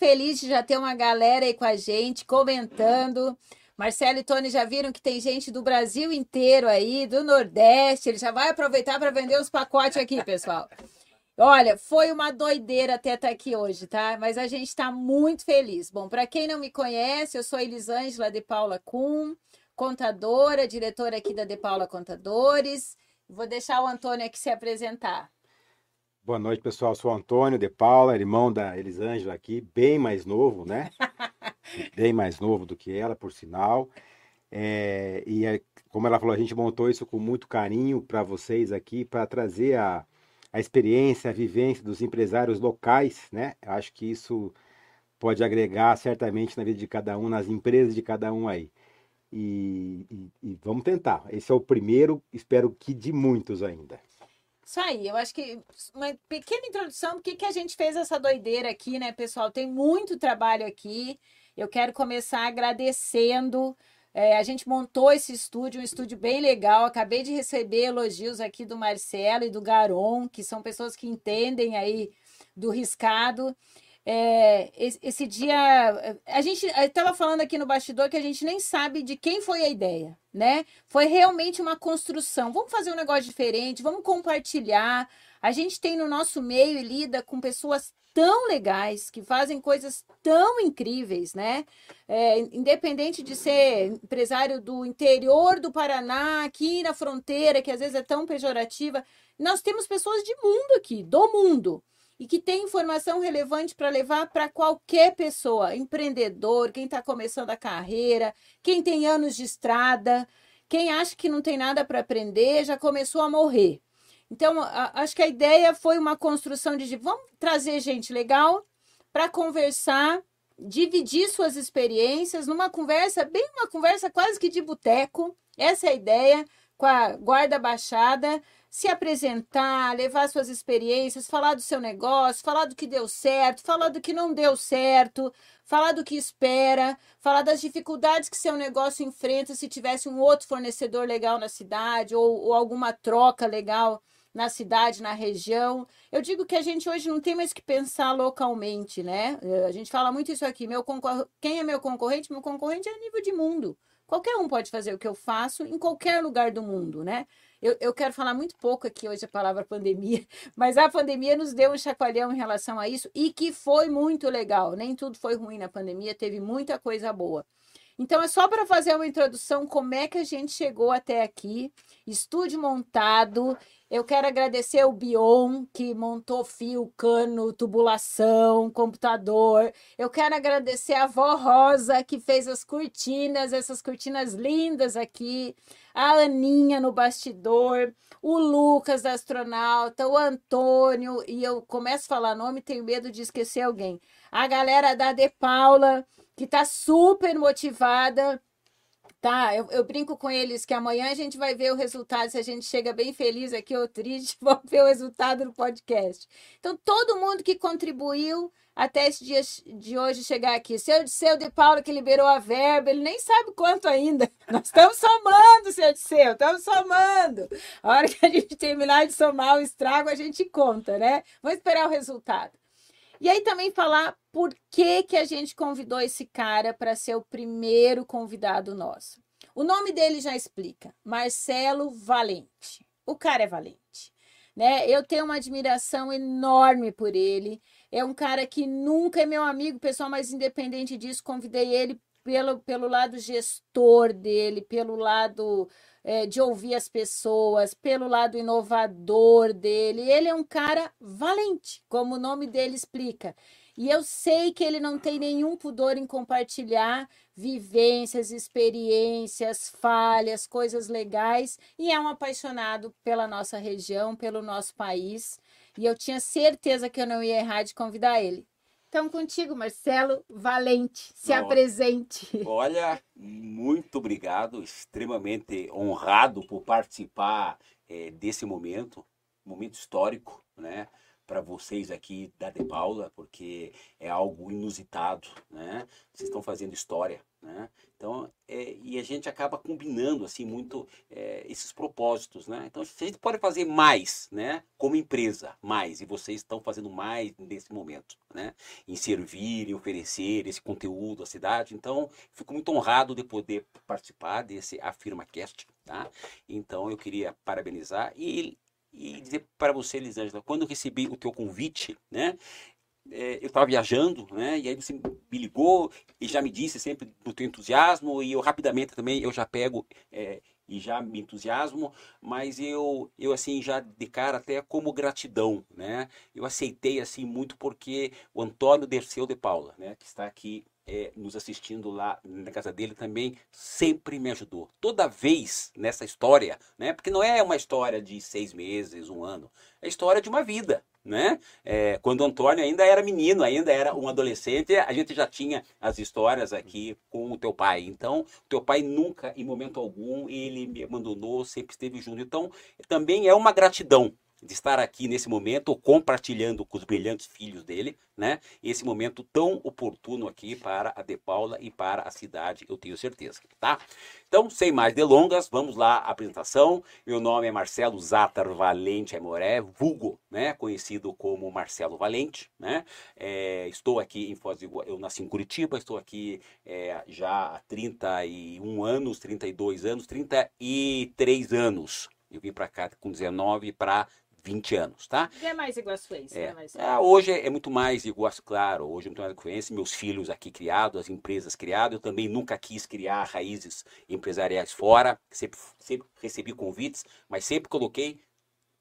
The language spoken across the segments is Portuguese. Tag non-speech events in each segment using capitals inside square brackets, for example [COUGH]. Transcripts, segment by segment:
Feliz de já ter uma galera aí com a gente, comentando. Marcelo e Tony já viram que tem gente do Brasil inteiro aí, do Nordeste. Ele já vai aproveitar para vender os pacotes aqui, pessoal. Olha, foi uma doideira até estar aqui hoje, tá? Mas a gente está muito feliz. Bom, para quem não me conhece, eu sou Elisângela de Paula Kuhn, contadora, diretora aqui da De Paula Contadores. Vou deixar o Antônio aqui se apresentar. Boa noite, pessoal. Sou o Antônio de Paula, irmão da Elisângela aqui, bem mais novo, né? [LAUGHS] bem mais novo do que ela, por sinal. É, e é, como ela falou, a gente montou isso com muito carinho para vocês aqui, para trazer a, a experiência, a vivência dos empresários locais, né? Acho que isso pode agregar certamente na vida de cada um, nas empresas de cada um aí. E, e, e vamos tentar. Esse é o primeiro, espero que de muitos ainda. Isso aí, eu acho que uma pequena introdução, porque que a gente fez essa doideira aqui, né, pessoal? Tem muito trabalho aqui. Eu quero começar agradecendo. É, a gente montou esse estúdio, um estúdio bem legal. Acabei de receber elogios aqui do Marcelo e do Garon, que são pessoas que entendem aí do riscado. É, esse, dia, a gente estava falando aqui no bastidor que a gente nem sabe de quem foi a ideia né? Foi realmente uma construção. Vamos fazer um negócio diferente, vamos compartilhar. A gente tem no nosso meio e lida com pessoas tão legais, que fazem coisas tão incríveis, né? É, independente de ser empresário do interior do Paraná, aqui na fronteira, que às vezes é tão pejorativa, nós temos pessoas de mundo aqui, do mundo, e que tem informação relevante para levar para qualquer pessoa, empreendedor, quem está começando a carreira, quem tem anos de estrada, quem acha que não tem nada para aprender, já começou a morrer. Então, a, acho que a ideia foi uma construção de vamos trazer gente legal para conversar, dividir suas experiências numa conversa, bem uma conversa quase que de boteco. Essa é a ideia, com a guarda baixada se apresentar, levar suas experiências, falar do seu negócio, falar do que deu certo, falar do que não deu certo, falar do que espera, falar das dificuldades que seu negócio enfrenta se tivesse um outro fornecedor legal na cidade ou, ou alguma troca legal na cidade, na região. Eu digo que a gente hoje não tem mais que pensar localmente, né? Eh, a gente fala muito isso aqui. Meu concor... Quem é meu concorrente? Meu concorrente é a nível de mundo. Qualquer um pode fazer o que eu faço em qualquer lugar do mundo, né? Eu, eu quero falar muito pouco aqui hoje a palavra pandemia, [LAUGHS] mas a pandemia nos deu um chacoalhão em relação a isso e que foi muito legal. Nem tudo foi ruim na pandemia, teve muita coisa boa. Então, é só para fazer uma introdução como é que a gente chegou até aqui. Estúdio montado. Eu quero agradecer o Bion, que montou fio, cano, tubulação, computador. Eu quero agradecer a avó Rosa, que fez as cortinas, essas cortinas lindas aqui. A Aninha no bastidor. O Lucas, da astronauta. O Antônio. E eu começo a falar nome, tenho medo de esquecer alguém. A galera da De Paula que está super motivada. Tá, eu, eu, brinco com eles que amanhã a gente vai ver o resultado. Se a gente chega bem feliz aqui ou triste, [LAUGHS] vamos ver o resultado do podcast. Então, todo mundo que contribuiu até esse dia de hoje chegar aqui. Seu Disseu de Paulo que liberou a verba, ele nem sabe quanto ainda. [LAUGHS] Nós estamos somando, seu Disseu, estamos somando. A hora que a gente terminar de somar o estrago, a gente conta, né? Vamos esperar o resultado. E aí também falar por que, que a gente convidou esse cara para ser o primeiro convidado nosso. O nome dele já explica, Marcelo Valente. O cara é valente, né? Eu tenho uma admiração enorme por ele. É um cara que nunca é meu amigo, pessoal, mas independente disso, convidei ele pelo, pelo lado gestor dele, pelo lado é, de ouvir as pessoas, pelo lado inovador dele. Ele é um cara valente, como o nome dele explica. E eu sei que ele não tem nenhum pudor em compartilhar vivências, experiências, falhas, coisas legais, e é um apaixonado pela nossa região, pelo nosso país. E eu tinha certeza que eu não ia errar de convidar ele. Então, contigo, Marcelo Valente, se apresente. [LAUGHS] Olha, muito obrigado, extremamente honrado por participar é, desse momento, momento histórico, né? para vocês aqui da De Paula, porque é algo inusitado, né? Vocês estão fazendo história, né? Então, é, e a gente acaba combinando assim muito é, esses propósitos, né? Então, a gente pode fazer mais, né? Como empresa, mais, e vocês estão fazendo mais nesse momento, né? Em servir, em oferecer esse conteúdo à cidade. Então, fico muito honrado de poder participar desse AfirmaCast, tá? Então, eu queria parabenizar e e dizer para você, Elisângela, quando eu recebi o teu convite, né? É, eu estava viajando, né? E aí você me ligou e já me disse sempre do teu entusiasmo e eu rapidamente também eu já pego é, e já me entusiasmo, mas eu eu assim já de cara até como gratidão, né? Eu aceitei assim muito porque o Antônio Derceu de Paula, né? Que está aqui é, nos assistindo lá na casa dele também sempre me ajudou. Toda vez nessa história, né? Porque não é uma história de seis meses, um ano, é a história de uma vida. Né? É, quando o Antônio ainda era menino, ainda era um adolescente, a gente já tinha as histórias aqui com o teu pai. Então, o teu pai nunca, em momento algum, ele me abandonou, sempre esteve junto. Então, também é uma gratidão de estar aqui nesse momento compartilhando com os brilhantes filhos dele, né? Esse momento tão oportuno aqui para a De Paula e para a cidade, eu tenho certeza, tá? Então, sem mais delongas, vamos lá à apresentação. Meu nome é Marcelo Zatar Valente Amoré, vulgo, né? Conhecido como Marcelo Valente, né? É, estou aqui em Foz do Iguaçu, eu nasci em Curitiba, estou aqui é, já há 31 anos, 32 anos, 33 anos. Eu vim para cá com 19 para 20 anos, tá? E é mais iguaçuense, é. é mais é, hoje é muito mais iguaçu, claro, hoje é muito mais iguaçuense, meus filhos aqui criados, as empresas criadas, eu também nunca quis criar raízes empresariais fora, sempre, sempre recebi convites, mas sempre coloquei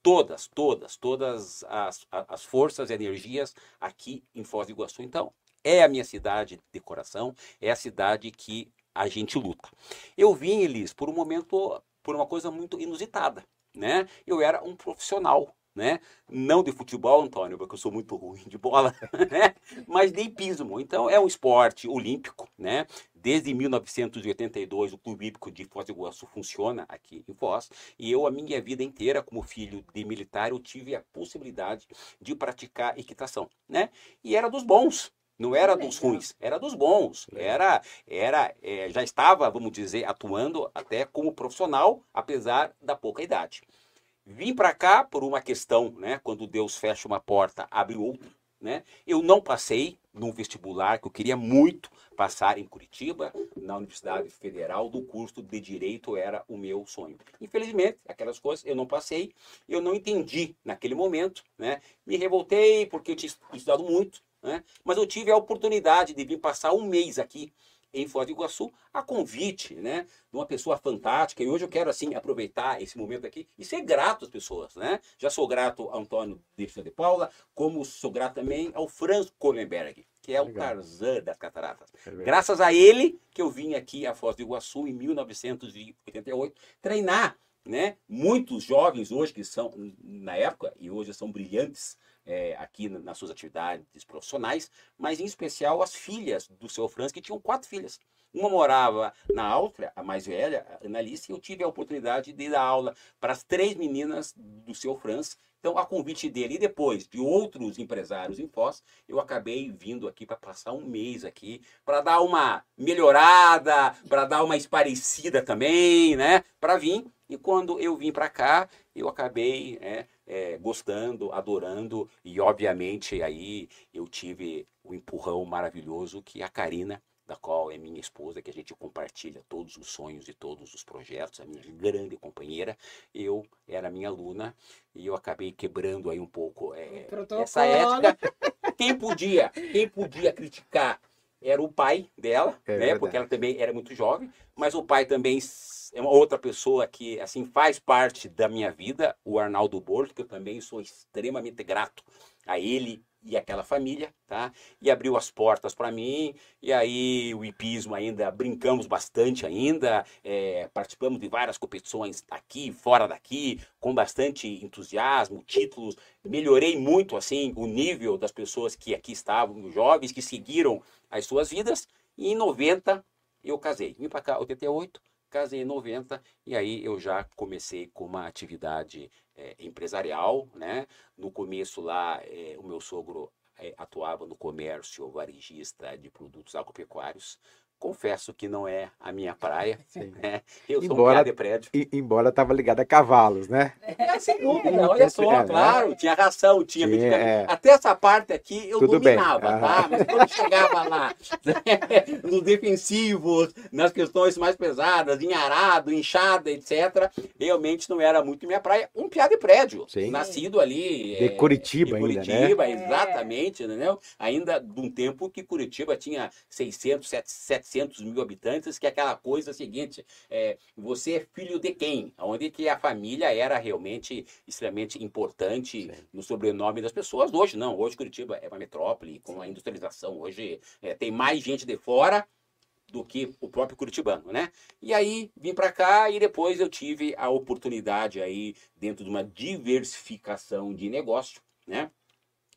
todas, todas, todas as, as forças e energias aqui em Foz do Iguaçu. Então, é a minha cidade de coração, é a cidade que a gente luta. Eu vim, Elis, por um momento, por uma coisa muito inusitada né? Eu era um profissional, né? Não de futebol, Antônio, porque eu sou muito ruim de bola, [LAUGHS] né? Mas de hipismo. Então é um esporte olímpico, né? Desde 1982 o Clube Hípico de Foz do Iguaçu funciona aqui em Foz, e eu a minha vida inteira como filho de militar eu tive a possibilidade de praticar equitação, né? E era dos bons, não era dos ruins, era dos bons. Era, era, é, já estava, vamos dizer, atuando até como profissional, apesar da pouca idade. Vim para cá por uma questão, né? Quando Deus fecha uma porta, abre outra. Né? Eu não passei num vestibular que eu queria muito passar em Curitiba, na Universidade Federal, do curso de Direito era o meu sonho. Infelizmente, aquelas coisas eu não passei, eu não entendi naquele momento, né? Me revoltei porque eu tinha estudado muito, né? Mas eu tive a oportunidade de vir passar um mês aqui em Foz do Iguaçu, a convite né, de uma pessoa fantástica. E hoje eu quero assim aproveitar esse momento aqui e ser grato às pessoas. Né? Já sou grato ao Antônio Dirceu de Paula, como sou grato também ao Franz Kohlenberg, que é o Tarzan das Cataratas. É Graças a ele que eu vim aqui a Foz do Iguaçu em 1988 treinar né? Muitos jovens hoje que são, na época, e hoje são brilhantes é, aqui nas suas atividades profissionais, mas em especial as filhas do seu Franz, que tinham quatro filhas. Uma morava na Áustria, a mais velha, a Annalise, e eu tive a oportunidade de dar aula para as três meninas do seu Franz. Então, a convite dele e depois de outros empresários em Foz, eu acabei vindo aqui para passar um mês aqui, para dar uma melhorada, para dar uma esparecida também, né? Para vir. E quando eu vim para cá, eu acabei né, é, gostando, adorando e obviamente aí eu tive o um empurrão maravilhoso que a Karina da qual é minha esposa, que a gente compartilha todos os sonhos e todos os projetos, a minha grande companheira. Eu era minha aluna e eu acabei quebrando aí um pouco é, essa ética. Quem podia, quem podia criticar era o pai dela, é né? Porque ela também era muito jovem, mas o pai também é uma outra pessoa que assim faz parte da minha vida, o Arnaldo Borges, que eu também sou extremamente grato a ele e aquela família, tá? E abriu as portas para mim, e aí o hipismo ainda, brincamos bastante ainda, é, participamos de várias competições aqui, fora daqui, com bastante entusiasmo, títulos, melhorei muito, assim, o nível das pessoas que aqui estavam, jovens, que seguiram as suas vidas, e em 90 eu casei. Vim para cá, 88, casei em 90 e aí eu já comecei com uma atividade é, empresarial, né? No começo lá, é, o meu sogro é, atuava no comércio varejista de produtos agropecuários. Confesso que não é a minha praia. [LAUGHS] Né? Eu sou Embora- um de prédio. E- embora estava ligado a cavalos, né? É, sem [LAUGHS] dúvida, olha só, É, né? claro, tinha ração, tinha Tinha, medicamento. é. Até essa parte aqui eu Tudo bem, dominava, aham. tá? Mas quando chegava lá, [LAUGHS] nos defensivos, nas questões mais pesadas, em arado, enxada, etc., realmente não era muito minha praia. Um piá de prédio, Sim. nascido ali. De é, Curitiba de ainda, né? Curitiba, É. exatamente, entendeu? Ainda de um tempo que Curitiba tinha 600, 700 mil habitantes, que é aquela coisa seguinte, é, você é filho de quem? Onde que a família era realmente extremamente importante Sim. no sobrenome das pessoas. Hoje não, hoje Curitiba é uma metrópole, com a industrialização, hoje é, tem mais gente de fora do que o próprio curitibano, né? E aí vim para cá e depois eu tive a oportunidade aí dentro de uma diversificação de negócio, né?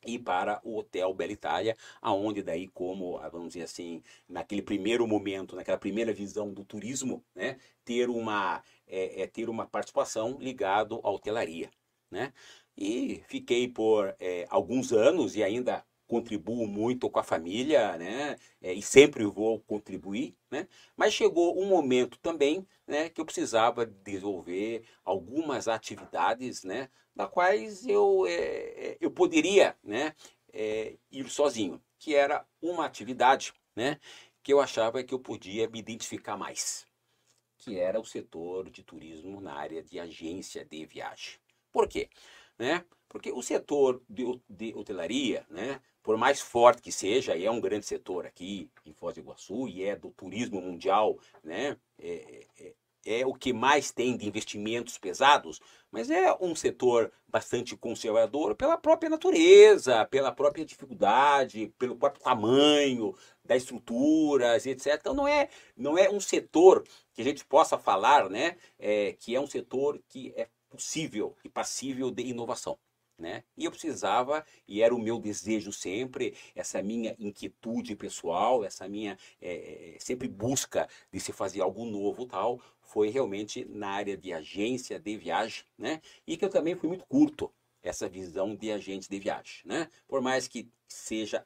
E para o Hotel Bela Itália, aonde daí como, ah, vamos dizer assim, naquele primeiro momento, naquela primeira visão do turismo, né, ter uma é, é ter uma participação ligado à hotelaria, né? E fiquei por é, alguns anos e ainda contribuo muito com a família, né? É, e sempre vou contribuir, né? Mas chegou um momento também, né, que eu precisava desenvolver algumas atividades, né, da quais eu é, é, eu poderia, né, é, ir sozinho, que era uma atividade, né, que eu achava que eu podia me identificar mais, que era o setor de turismo na área de agência de viagem. Por quê? Né? Porque o setor de, de hotelaria, né, por mais forte que seja, é um grande setor aqui em Foz do Iguaçu e é do turismo mundial, né, é, é, é o que mais tem de investimentos pesados, mas é um setor bastante conservador pela própria natureza, pela própria dificuldade, pelo próprio tamanho das estruturas, etc. Então não é, não é um setor que a gente possa falar, né, é, que é um setor que é possível e passível de inovação. Né? E eu precisava, e era o meu desejo sempre, essa minha inquietude pessoal, essa minha é, sempre busca de se fazer algo novo tal, foi realmente na área de agência de viagem, né? E que eu também fui muito curto essa visão de agente de viagem, né? Por mais que seja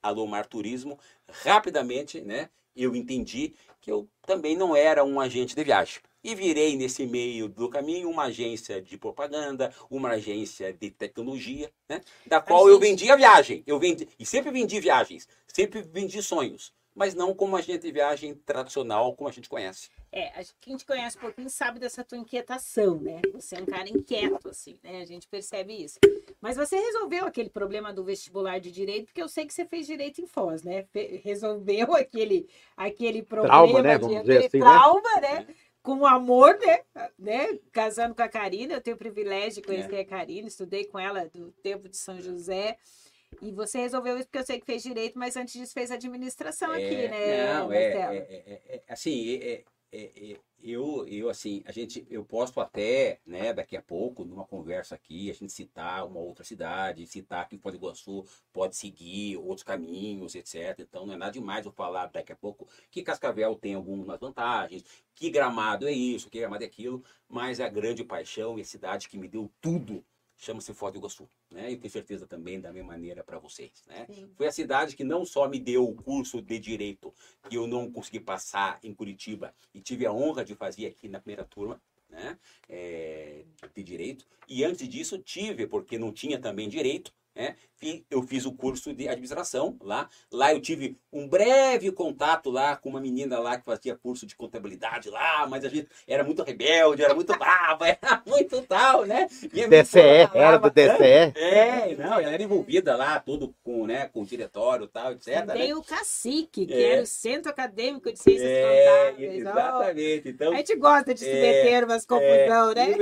a Alomar Turismo, rapidamente, né? Eu entendi que eu também não era um agente de viagem. E virei nesse meio do caminho uma agência de propaganda, uma agência de tecnologia, né? Da qual eu Agência. vendia viagem. Eu vendi, e sempre vendi viagens, sempre vendi sonhos, mas não como agente de viagem tradicional como a gente conhece. É, a gente- quem te conhece um pouquinho sabe dessa tua inquietação, né? Você é um cara inquieto, assim, né? A gente percebe isso. Mas você resolveu aquele problema do vestibular de direito, porque eu sei que você fez direito em Foz, né? Fe- resolveu [LAUGHS] aquele, aquele problema, Trauma, né? de- Vamos dizer aquele assim, né? trauma, né? Com amor, né? né? Casando com a Karina, eu tenho o privilégio de conhecer É. a Karina, estudei com ela do tempo de São José. E você resolveu isso porque eu sei que fez direito, mas antes disso fez administração aqui, É, né, Não, é, Marcelo? é, é, é, assim, é, é, eu, eu, assim, a gente, eu posso até, né, daqui a pouco, numa conversa aqui, a gente citar uma outra cidade, citar que Foz do Iguaçu pode seguir outros caminhos, etc. Então, não é nada demais eu falar daqui a pouco que Cascavel tem algumas vantagens, que Gramado é isso, que Gramado é aquilo, mas a grande paixão e a cidade que me deu tudo chama-se Foz do Iguaçu, né? E tenho certeza também da mesma maneira para vocês, né? Sim. Foi a cidade que não só me deu o curso de direito que eu não consegui passar em Curitiba e tive a honra de fazer aqui na primeira turma, né? é, de direito. E antes disso tive, porque não tinha também direito, né? Eu fiz o curso de administração lá. Lá eu tive um breve contato lá com uma menina lá que fazia curso de contabilidade lá, mas a gente era muito rebelde, era muito brava, [LAUGHS] era muito tal, né? E a minha DCE, era do DCE. é, não, ela era envolvida lá, tudo com, né, com o diretório e tal, etc. né? Tem o cacique, que É. era o Centro Acadêmico de Ciências É, Contábeis. exatamente. Então, A gente gosta de se É, meter umas confusão, e, né?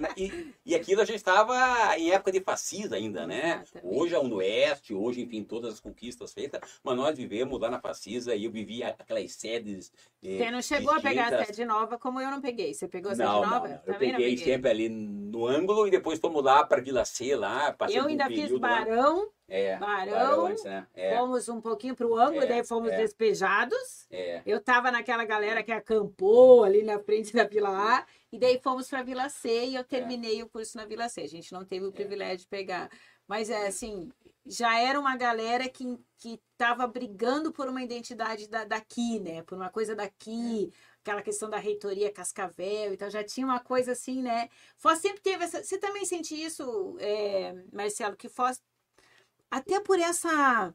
né? E, e aquilo a gente estava em época de fascismo ainda, né? Exatamente. Hoje a Unoeste, hoje, enfim, todas as conquistas feitas, mas nós vivemos lá na Facisa e eu vivi aquelas sedes. eh, Você não chegou a pegar a distintas. sede nova como eu não peguei. Você pegou a sede Não, nova? não, eu peguei, não sempre ali no ângulo e depois fomos lá para Vila C, lá, passei Eu por um ainda fiz período lá. Barão, É, Barão, antes, né? É, fomos um pouquinho pro ângulo, É, daí fomos é. despejados. é. Eu tava naquela galera que acampou ali na frente da Vila A, e daí fomos para Vila C e eu terminei o curso na Vila C. A gente não teve o privilégio de pegar. Mas é assim, já era uma galera que, que tava brigando por uma identidade da, daqui, né? Por uma coisa daqui, aquela questão da reitoria Cascavel, então já tinha uma coisa assim, né? Foz sempre teve essa. Você também sente isso, é, Marcelo, que Foz até por essa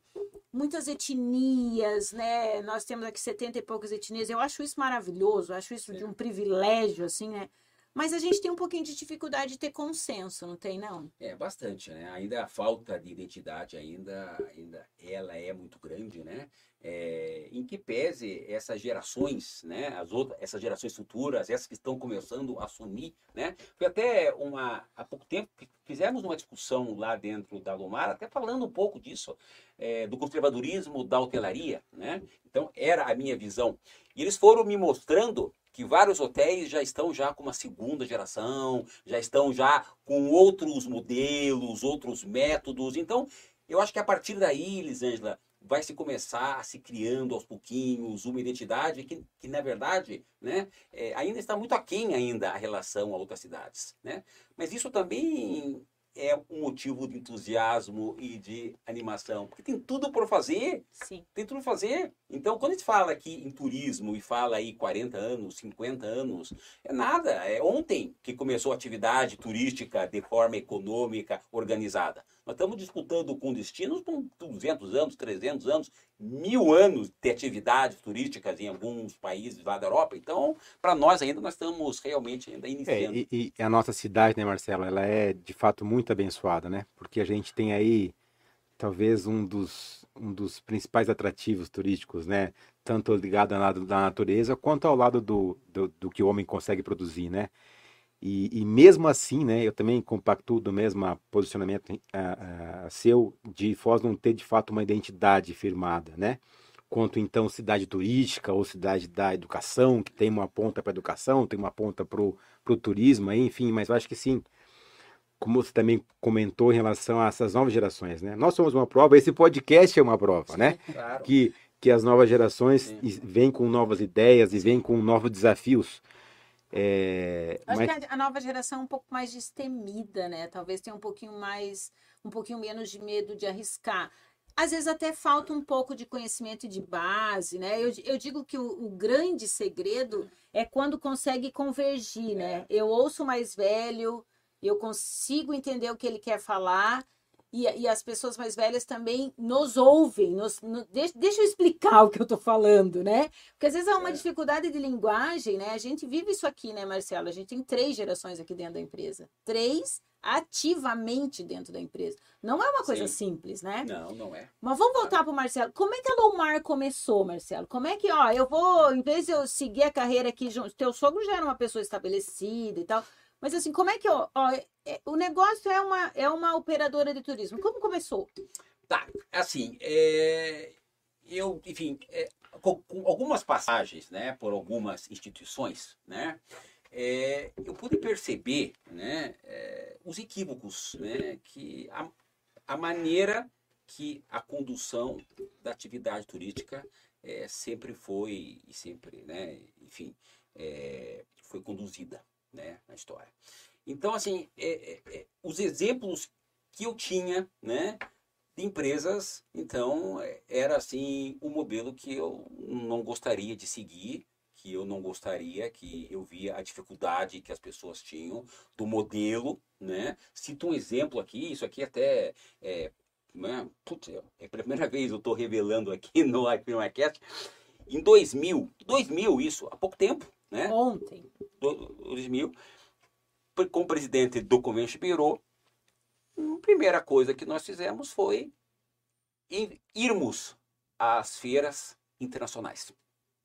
muitas etnias, né? Nós temos aqui 70 e poucas etnias. Eu acho isso maravilhoso, acho isso de um privilégio, assim, né? Mas a gente tem um pouquinho de dificuldade de ter consenso, não tem, não? É, bastante, né? Ainda a falta de identidade ainda, ainda ela é muito grande, né? É, em que pese essas gerações, né? As outras, essas gerações futuras, essas que estão começando a assumir, né? Foi até uma há pouco tempo fizemos uma discussão lá dentro da Lomar, até falando um pouco disso, é, do conservadorismo da hotelaria, né? Então era a minha visão. E eles foram me mostrando que vários hotéis já estão já com uma segunda geração, já estão já com outros modelos, outros métodos. Então, eu acho que a partir daí, Lisângela, vai se começar a se criando aos pouquinhos uma identidade que, que na verdade, né, é, ainda está muito aquém ainda a relação a outras cidades, né? Mas isso também é um motivo de entusiasmo e de animação, porque tem tudo por fazer, Sim. tem tudo a fazer. Então, quando a gente fala aqui em turismo e fala aí 40 anos, 50 anos, é nada. É ontem que começou a atividade turística de forma econômica organizada. Nós estamos disputando com destinos com 200 anos, 300 anos, mil anos de atividades turísticas em alguns países lá da Europa. Então, para nós ainda, nós estamos realmente ainda É, iniciando. e, e a nossa cidade, né, Marcelo, ela é de fato muito abençoada, né? Porque a gente tem aí talvez um dos, um dos principais atrativos turísticos, né? Tanto ligado ao lado da natureza quanto ao lado do, do, do que o homem consegue produzir, né? E, e mesmo assim, né, eu também compactuo do mesmo posicionamento ah, ah, seu de Foz não ter de fato uma identidade firmada, né? Quanto então cidade turística ou cidade da educação, que tem uma ponta para educação, tem uma ponta para o turismo, enfim, mas eu acho que sim, como você também comentou em relação a essas novas gerações, né? Nós somos uma prova, esse podcast é uma prova, né? Claro. Que, que as novas gerações Sim. vêm com novas ideias e vêm com novos desafios. É, Acho mas- que a, nova geração é um pouco mais destemida, né? Talvez tenha um pouquinho mais, um pouquinho menos de medo de arriscar. Às vezes até falta um pouco de conhecimento de base, né? Eu, eu digo que o, o grande segredo é quando consegue convergir, né? Eu ouço o mais velho, eu consigo entender o que ele quer falar. E, e as pessoas mais velhas também nos ouvem, nos, no- deixa, deixa eu explicar [LAUGHS] o que eu estou falando, né? Porque às vezes há uma É. dificuldade de linguagem, né? A gente vive isso aqui, né, Marcelo? A gente tem três gerações aqui dentro da empresa. Três ativamente dentro da empresa. Não é uma coisa Sim. simples, né? Não, não é. Mas vamos voltar para o Marcelo. Como é que a Lomar começou, Marcelo? Como é que, ó, eu vou, em vez de eu seguir a carreira aqui, junto, teu sogro já era uma pessoa estabelecida e tal. Mas assim, como é que, ó, ó, é- o negócio é uma, é uma operadora de turismo. Como começou? Tá, assim, é, eu, enfim, é, com, com algumas passagens, né, por algumas instituições, né, é, eu pude perceber, né, é, os equívocos, né, que a, a maneira que a condução da atividade turística é, sempre foi e sempre, né, enfim, é, foi conduzida, né, na história. Então, assim, é, é, é, os exemplos que eu tinha, né, de empresas, então é, era assim o modelo que eu não gostaria de seguir, que eu não gostaria, que eu via a dificuldade que as pessoas tinham do modelo, né? Cito um exemplo aqui, isso aqui até é, né, putz, é a primeira [LAUGHS] vez eu estou revelando aqui no iFilmcast. Em 2000, 2000 isso, há pouco tempo, né? Ontem. do- 2000, pre- com o presidente do Convention Bureau, a primeira coisa que nós fizemos foi ir- irmos às feiras internacionais.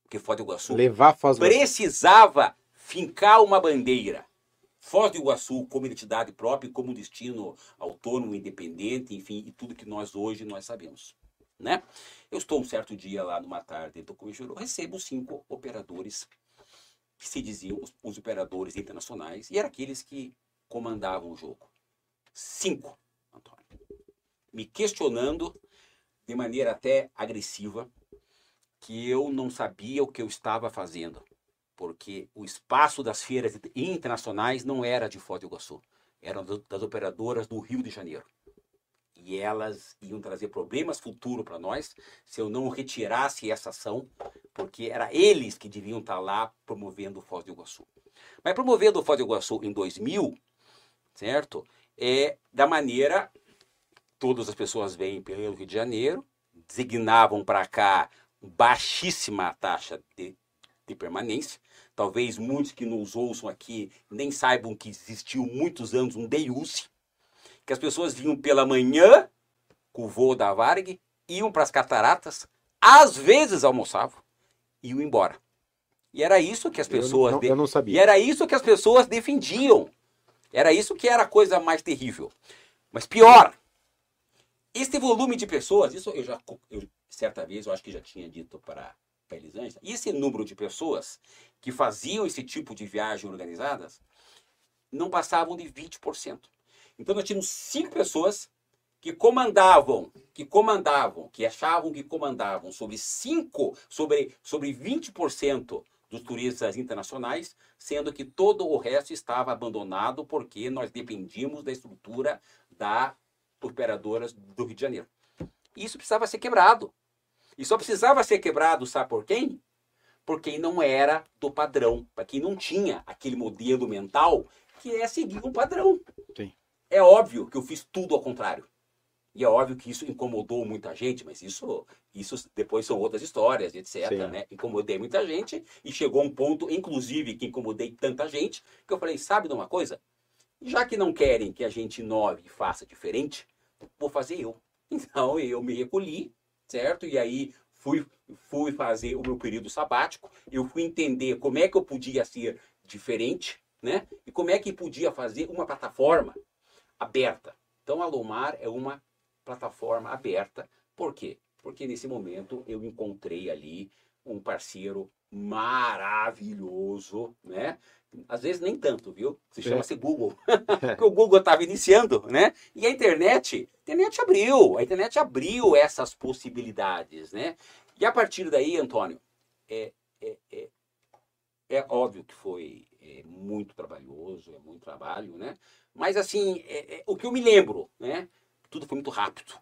Porque Foz do Iguaçu levar Foz do precisava fincar uma bandeira. Foz do Iguaçu como identidade própria, como destino autônomo, independente, enfim, e tudo que nós hoje nós sabemos. Né? Eu estou um certo dia lá numa tarde, como eu recebo cinco operadores que se diziam os, os operadores internacionais e eram aqueles que comandavam o jogo. Cinco, Antônio. Me questionando de maneira até agressiva que eu não sabia o que eu estava fazendo, porque o espaço das feiras internacionais não era de Foz do Iguaçu, eram das operadoras do Rio de Janeiro. E elas iam trazer problemas futuros para nós se eu não retirasse essa ação, porque era eles que deviam estar tá lá promovendo o Foz do Iguaçu. Mas promovendo o Foz do Iguaçu em 2000, certo? É da maneira todas as pessoas vêm pelo Rio de Janeiro, designavam para cá baixíssima taxa de, de permanência. Talvez muitos que nos ouçam aqui nem saibam que existiu muitos anos um DEUSE, que as pessoas vinham pela manhã com o voo da Varg, iam para as cataratas, às vezes almoçavam e iam embora. E era isso que as pessoas. Eu não, eu não sabia. E era isso que as pessoas defendiam. Era isso que era a coisa mais terrível. Mas pior, este volume de pessoas, isso eu já, eu, certa vez, eu acho que já tinha dito para a Elisângela, esse número de pessoas que faziam esse tipo de viagem organizadas não passavam de 20%. Então nós tínhamos cinco pessoas que comandavam, que comandavam, que achavam que comandavam sobre cinco, sobre, sobre 20% dos turistas internacionais, sendo que todo o resto estava abandonado porque nós dependíamos da estrutura da operadoras do Rio de Janeiro. Isso precisava ser quebrado. E só precisava ser quebrado, sabe por quem? Por quem não era do padrão, para quem não tinha aquele modelo mental que é seguir um padrão. É óbvio que eu fiz tudo ao contrário. E é óbvio que isso incomodou muita gente, mas isso, isso depois são outras histórias, etc. Né? Incomodei muita gente e chegou um ponto, inclusive, que incomodei tanta gente, que eu falei, sabe de uma coisa? Já que não querem que a gente inove e faça diferente, vou fazer eu. [LAUGHS] Então eu me recolhi, certo? E aí fui, fui fazer o meu período sabático, eu fui entender como é que eu podia ser diferente, né? E como é que podia fazer uma plataforma aberta. Então a Lomar é uma plataforma aberta. Por quê? Porque nesse momento eu encontrei ali um parceiro maravilhoso, né? Às vezes nem tanto, viu? Se chama-se Google. [LAUGHS] Porque o Google estava iniciando, né? E a internet, a internet abriu, a internet abriu essas possibilidades, né? E a partir daí, Antônio, é, é, é, é óbvio que foi é, muito trabalhoso, é muito trabalho, né? Mas assim, é, é, o que eu me lembro, né? Tudo foi muito rápido.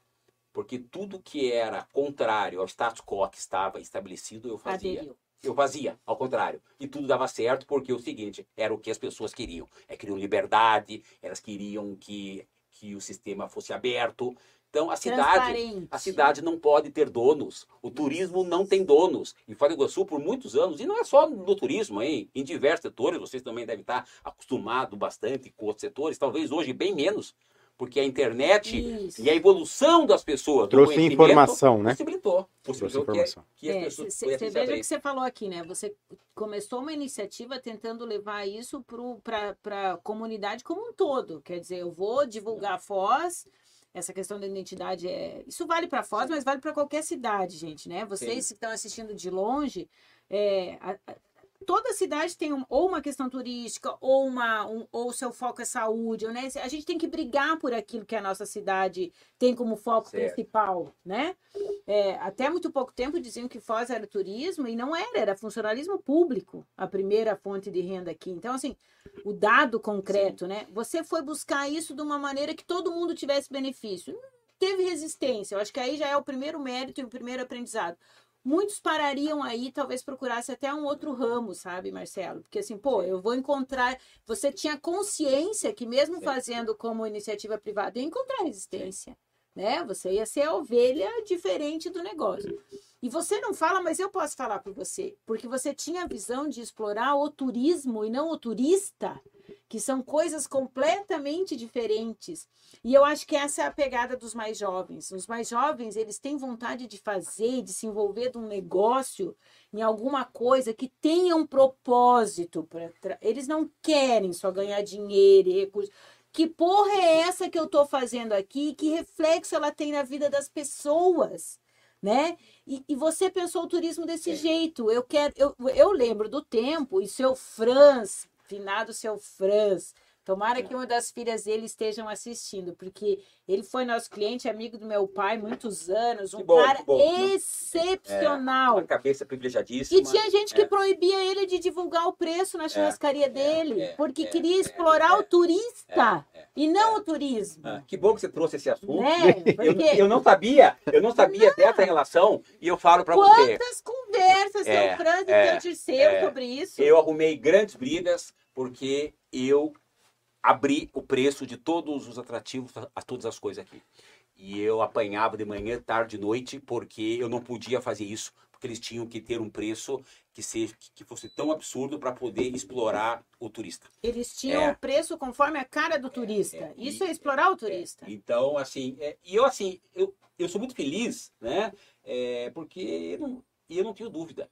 Porque tudo que era contrário ao status quo que estava estabelecido, eu fazia. Aderiu eu fazia, ao contrário. E tudo dava certo porque o seguinte, era o que as pessoas queriam. É, queriam liberdade, elas queriam que, que o sistema fosse aberto. Então a cidade, a cidade não pode ter donos. O turismo não tem donos. E Foz do Iguaçu por muitos anos, e não é só no turismo, hein? em diversos setores, vocês também devem estar acostumados bastante com outros setores, talvez hoje bem menos, porque a internet Isso. e a evolução das pessoas trouxe informação, né? Possibilitou, possibilitou informação. que, que Você é, veja o que você falou aqui, né? Você começou uma iniciativa tentando levar isso para a comunidade como um todo. Quer dizer, eu vou divulgar a Foz, essa questão da identidade é. Isso vale para Foz, mas vale para qualquer cidade, gente, né? Vocês Sim. que estão assistindo de longe, é, a, toda cidade tem um, ou uma questão turística, ou uma um, ou seu foco é saúde, né? A gente tem que brigar por aquilo que a nossa cidade tem como foco certo. principal, né? É, até muito pouco tempo diziam que Foz era turismo e não era, era funcionalismo público, a primeira fonte de renda aqui. Então, assim, o dado concreto, Sim. né? Você foi buscar isso de uma maneira que todo mundo tivesse benefício. Não teve resistência. Eu acho que aí já é o primeiro mérito e o primeiro aprendizado muitos parariam aí, talvez procurasse até um outro ramo, sabe, Marcelo? Porque assim, pô, eu vou encontrar. Você tinha consciência que mesmo fazendo como iniciativa privada, ia encontrar resistência, né? Você ia ser a ovelha diferente do negócio. E você não fala, mas eu posso falar por você, porque você tinha a visão de explorar o turismo e não o turista. Que são coisas completamente diferentes. E eu acho que essa é a pegada dos mais jovens. Os mais jovens, eles têm vontade de fazer, de se envolver num negócio, em alguma coisa que tenha um propósito. Pra tra... Eles não querem só ganhar dinheiro e recursos. Que porra é essa que eu estou fazendo aqui? Que reflexo ela tem na vida das pessoas? né? E, e, você pensou o turismo desse é. jeito. Eu quero, eu, eu lembro do tempo, e seu Franz, finado seu Franz, Tomara que uma das filhas dele estejam assistindo, porque ele foi nosso cliente, amigo do meu pai, muitos anos, um bom, cara excepcional. É, uma cabeça privilegiadíssima. E tinha gente que é. proibia ele de divulgar o preço na é, churrascaria é, dele, é, porque queria explorar o turista e não o turismo. Ah, que bom que você trouxe esse assunto. Né? Porque... Eu, eu, não sabia, eu não sabia não. dessa relação e eu falo para você. Quantas conversas seu Franz e Dirceu sobre isso? Eu arrumei grandes brigas porque eu abrir o preço de todos os atrativos a todas as coisas aqui. E eu apanhava de manhã, tarde e noite, porque eu não podia fazer isso, porque eles tinham que ter um preço que, seja, que fosse tão absurdo para poder explorar o turista. Eles tinham é. o preço conforme a cara do turista. É, é, isso é explorar o turista. então, assim, é, e eu assim, eu, eu sou muito feliz, né? É, porque eu não, eu não tenho dúvida.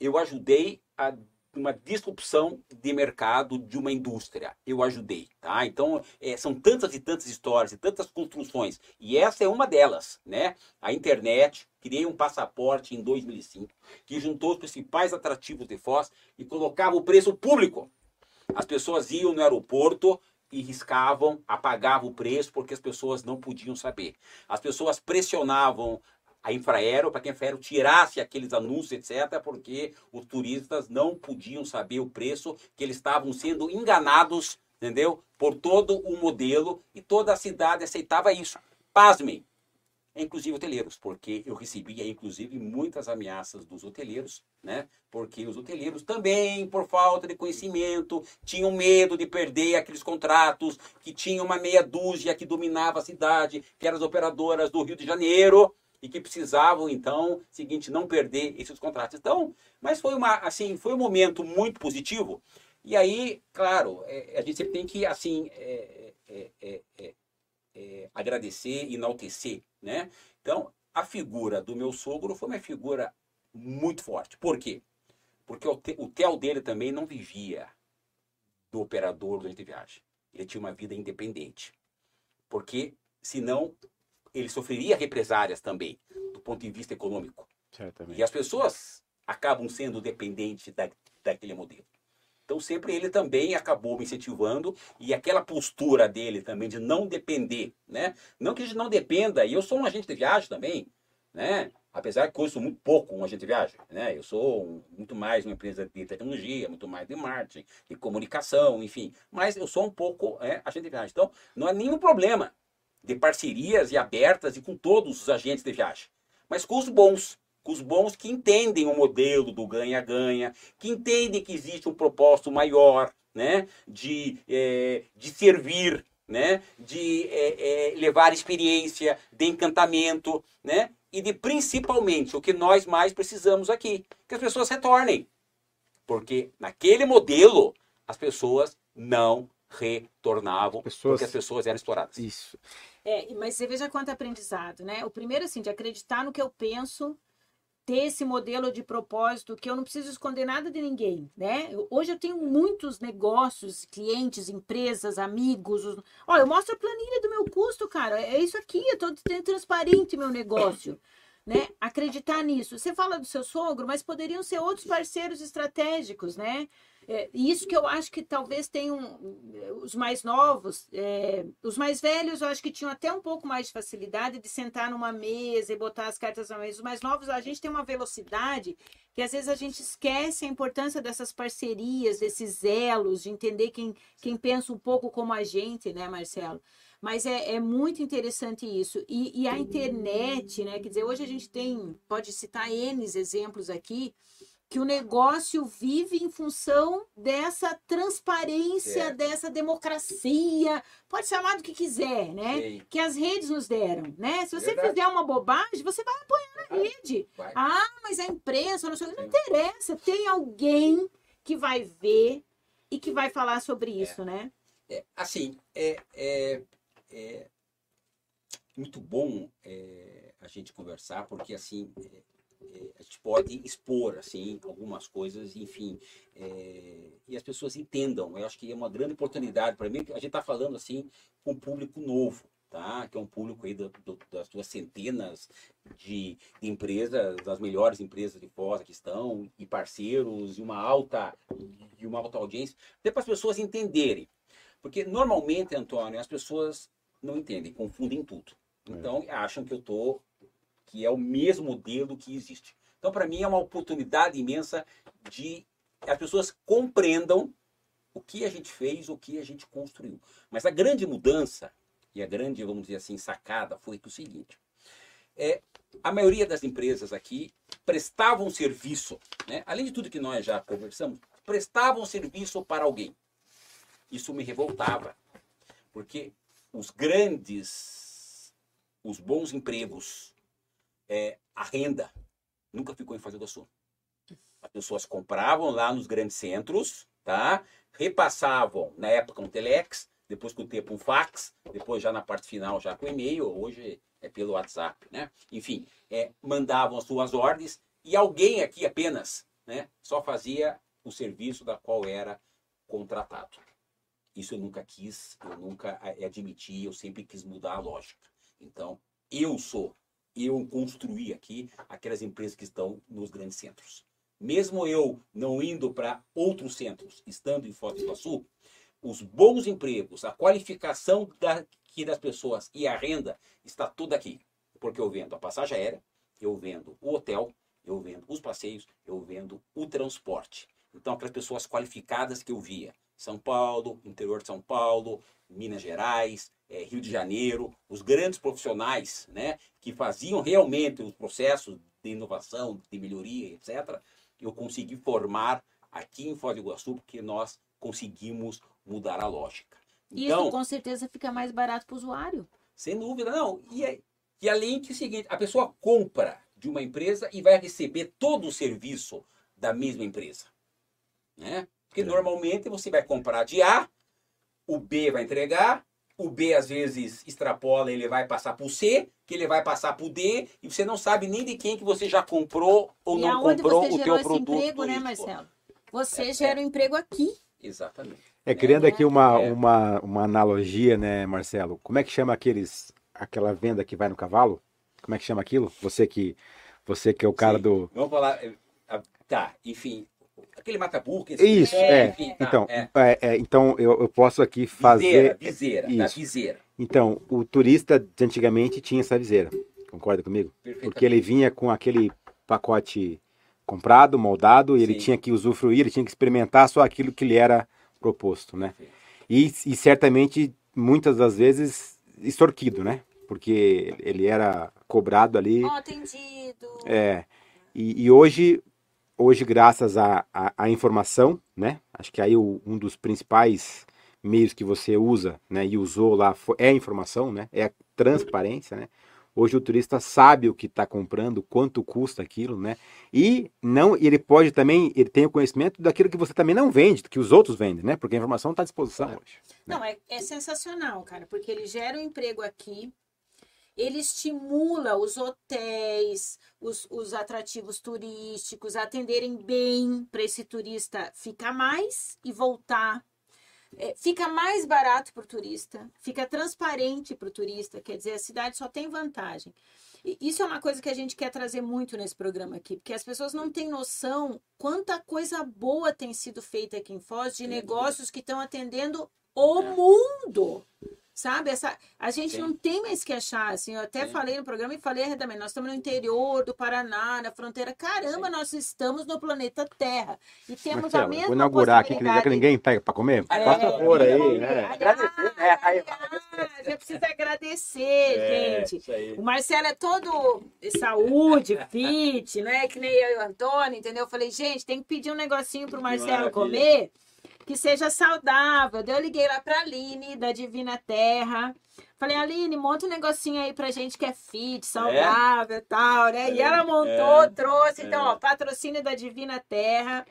Eu ajudei a uma disrupção de mercado de uma indústria. Eu ajudei, tá? Então, é, são tantas e tantas histórias e tantas construções. E essa é uma delas, né? A internet, criei um passaporte em 2005 que juntou os principais atrativos de Foz e colocava o preço público. As pessoas iam no aeroporto e riscavam, apagavam o preço porque as pessoas não podiam saber. As pessoas pressionavam a Infraero, para que a Infraero tirasse aqueles anúncios, etc., porque os turistas não podiam saber o preço, que eles estavam sendo enganados, entendeu? Por todo o modelo e toda a cidade aceitava isso. Pasmem, inclusive hoteleiros, porque eu recebia, inclusive, muitas ameaças dos hoteleiros, né? Porque os hoteleiros também, por falta de conhecimento, tinham medo de perder aqueles contratos, que tinha uma meia dúzia que dominava a cidade, que eram as operadoras do Rio de Janeiro, e que precisavam então, seguinte, não perder esses contratos. Então, mas foi uma assim, foi um momento muito positivo. E aí, claro, é, a gente sempre tem que assim é, é, é, é, é agradecer, enaltecer, né? Então, a figura do meu sogro foi uma figura muito forte. Por quê? Porque o, te, o TEL dele também não vivia do operador do de viagem. Ele tinha uma vida independente. Porque senão ele sofreria represárias também, do ponto de vista econômico. Certamente. E as pessoas acabam sendo dependentes da, daquele modelo. Então, sempre ele também acabou me incentivando e aquela postura dele também de não depender, né? Não que a gente não dependa, e eu sou um agente de viagem também, né? Apesar que eu sou muito pouco um agente de viagem, né? Eu sou um, muito mais uma empresa de tecnologia, muito mais de marketing, de comunicação, enfim. Mas eu sou um pouco é, agente de viagem. Então, não há nenhum problema de parcerias e abertas e com todos os agentes de viagem, mas com os bons, com os bons que entendem o modelo do ganha-ganha, que entendem que existe um propósito maior, né, de, é, de servir, né, de é, é, levar experiência, de encantamento, né, e de principalmente o que nós mais precisamos aqui, que as pessoas retornem, porque naquele modelo as pessoas não retornavam pessoas... porque as pessoas eram exploradas. Isso. É, mas você veja quanto aprendizado, né? O primeiro, assim, de acreditar no que eu penso, ter esse modelo de propósito, que eu não preciso esconder nada de ninguém, né? Hoje eu tenho muitos negócios, clientes, empresas, amigos. Os... Olha, eu mostro a planilha do meu custo, cara. É isso aqui, eu tô transparente meu negócio. Né? Acreditar nisso. Você fala do seu sogro, mas poderiam ser outros parceiros estratégicos, né? É, isso que eu acho que talvez tenham os mais novos, é, os mais velhos, eu acho que tinham até um pouco mais de facilidade de sentar numa mesa e botar as cartas na mesa. Os mais novos, a gente tem uma velocidade que às vezes a gente esquece a importância dessas parcerias, desses elos, de entender quem, quem pensa um pouco como a gente, né, Marcelo? Mas é, é muito interessante isso. E, e a internet, né? Quer dizer, hoje a gente tem, pode citar N exemplos aqui que o negócio vive em função dessa transparência, é. dessa democracia, pode chamar do que quiser, né? Sim. Que as redes nos deram, né? Se você Verdade. fizer uma bobagem, você vai apoiar na rede. Vai. Ah, mas a imprensa, não sei, não interessa, tem alguém que vai ver e que vai falar sobre isso, né? É, assim, é, é, muito bom é, a gente conversar, porque assim é, é, a gente pode expor assim algumas coisas, enfim, é, e as pessoas entendam. Eu acho que é uma grande oportunidade para mim. A gente está falando assim com um público novo, tá? Que é um público aí do, do, das duas centenas de, de, empresas, das melhores empresas de Foz que estão e parceiros e uma alta e uma alta audiência, até para as pessoas entenderem, porque normalmente, Antônio, as pessoas não entendem, confundem tudo. É. Então acham que eu tô que é o mesmo modelo que existe. Então, para mim, é uma oportunidade imensa de as pessoas compreendam o que a gente fez, o que a gente construiu. Mas a grande mudança e a grande, vamos dizer assim, sacada foi que o seguinte: é, a maioria das empresas aqui prestavam serviço, né? além de tudo que nós já conversamos, prestavam serviço para alguém. Isso me revoltava, porque os grandes, os bons empregos, é, a renda nunca ficou em Foz do Iguaçu. As pessoas compravam lá nos grandes centros, tá? repassavam, na época, um telex, depois com o tempo um fax, depois já na parte final já com e-mail, hoje é pelo WhatsApp, né? Enfim, é, mandavam as suas ordens e alguém aqui apenas né, só fazia o serviço da qual era contratado. Isso eu nunca quis, eu nunca é, admiti, eu sempre quis mudar a lógica. Então, eu sou eu construí aqui aquelas empresas que estão nos grandes centros. Mesmo eu não indo para outros centros, estando em Foz do Iguaçu, os bons empregos, a qualificação daqui das pessoas e a renda está tudo aqui. Porque eu vendo a passagem aérea, eu vendo o hotel, eu vendo os passeios, eu vendo o transporte. Então, aquelas pessoas qualificadas que eu via, São Paulo, interior de São Paulo, Minas Gerais, é, Rio de Janeiro, os grandes profissionais né, que faziam realmente os processos de inovação, de melhoria, etc., eu consegui formar aqui em Foz do Iguaçu, porque nós conseguimos mudar a lógica. Então, Isso com certeza fica mais barato para o usuário. Sem dúvida, não. E, é, e além que é o seguinte, a pessoa compra de uma empresa e vai receber todo o serviço da mesma empresa. Né? Porque é. normalmente você vai comprar de A, o B vai entregar, o B às vezes extrapola, ele vai passar para o C, que ele vai passar para o D, e você não sabe nem de quem que você já comprou ou e não comprou o teu produto. emprego, né, Marcelo? Você é, gera o é. um emprego aqui. Exatamente. É, criando aqui uma, é. uma, uma analogia, né, Marcelo? Como é que chama aqueles, aquela venda que vai no cavalo? Como é que chama aquilo? Você que, você que é o cara Sim. do... Vamos falar... Eh, tá, enfim, aquele mata-burro. Isso, é. Enfim, tá, então, é. É, é. então eu, eu, posso aqui fazer. Viseira, viseira, Isso. viseira. Então, o turista de antigamente tinha essa viseira. Concorda comigo? Porque ele vinha com aquele pacote comprado, moldado, e ele tinha que usufruir, ele tinha que experimentar só aquilo que lhe era proposto, né? E, e certamente, muitas das vezes, extorquido, né? Porque ele era cobrado ali. Oh, atendido. É. E, e hoje hoje, graças à, à, informação, né? Acho que aí o, um dos principais meios que você usa, né? E usou lá é a informação, né? É a transparência, né? Hoje o turista sabe o que está comprando, quanto custa aquilo, né? E não, ele pode também, ele tem o conhecimento daquilo que você também não vende, que os outros vendem, né? Porque a informação está à disposição hoje. Né? Não, é, é sensacional, cara, porque ele gera um emprego aqui, ele estimula os hotéis, os, os atrativos turísticos a atenderem bem para esse turista ficar mais e voltar. É, fica mais barato para o turista, fica transparente para o turista, quer dizer, a cidade só tem vantagem. E isso é uma coisa que a gente quer trazer muito nesse programa aqui, porque as pessoas não têm noção quanta coisa boa tem sido feita aqui em Foz de negócios que estão atendendo o é. mundo. Sabe? Essa, a gente Sim. não tem mais que achar, assim, eu até Sim. falei no programa e falei também, nós estamos no interior do Paraná, na fronteira, caramba, Sim. nós estamos no planeta Terra e temos Marcelo, a mesma Vou inaugurar aqui, que ninguém pega para comer, é, passa por aí, né? Agradecer, né? Ah, já precisa agradecer, é, gente. O Marcelo é todo saúde, fit, né? Que nem eu e o Antônio, entendeu? Eu falei, gente, tem que pedir um negocinho pro Marcelo comer que seja saudável. Eu liguei lá pra Aline, da Divina Terra. Falei, Aline, monta um negocinho aí pra gente que é fit, saudável e é? tal, né? E ela montou, é, trouxe. Então, é. ó, patrocínio da Divina Terra.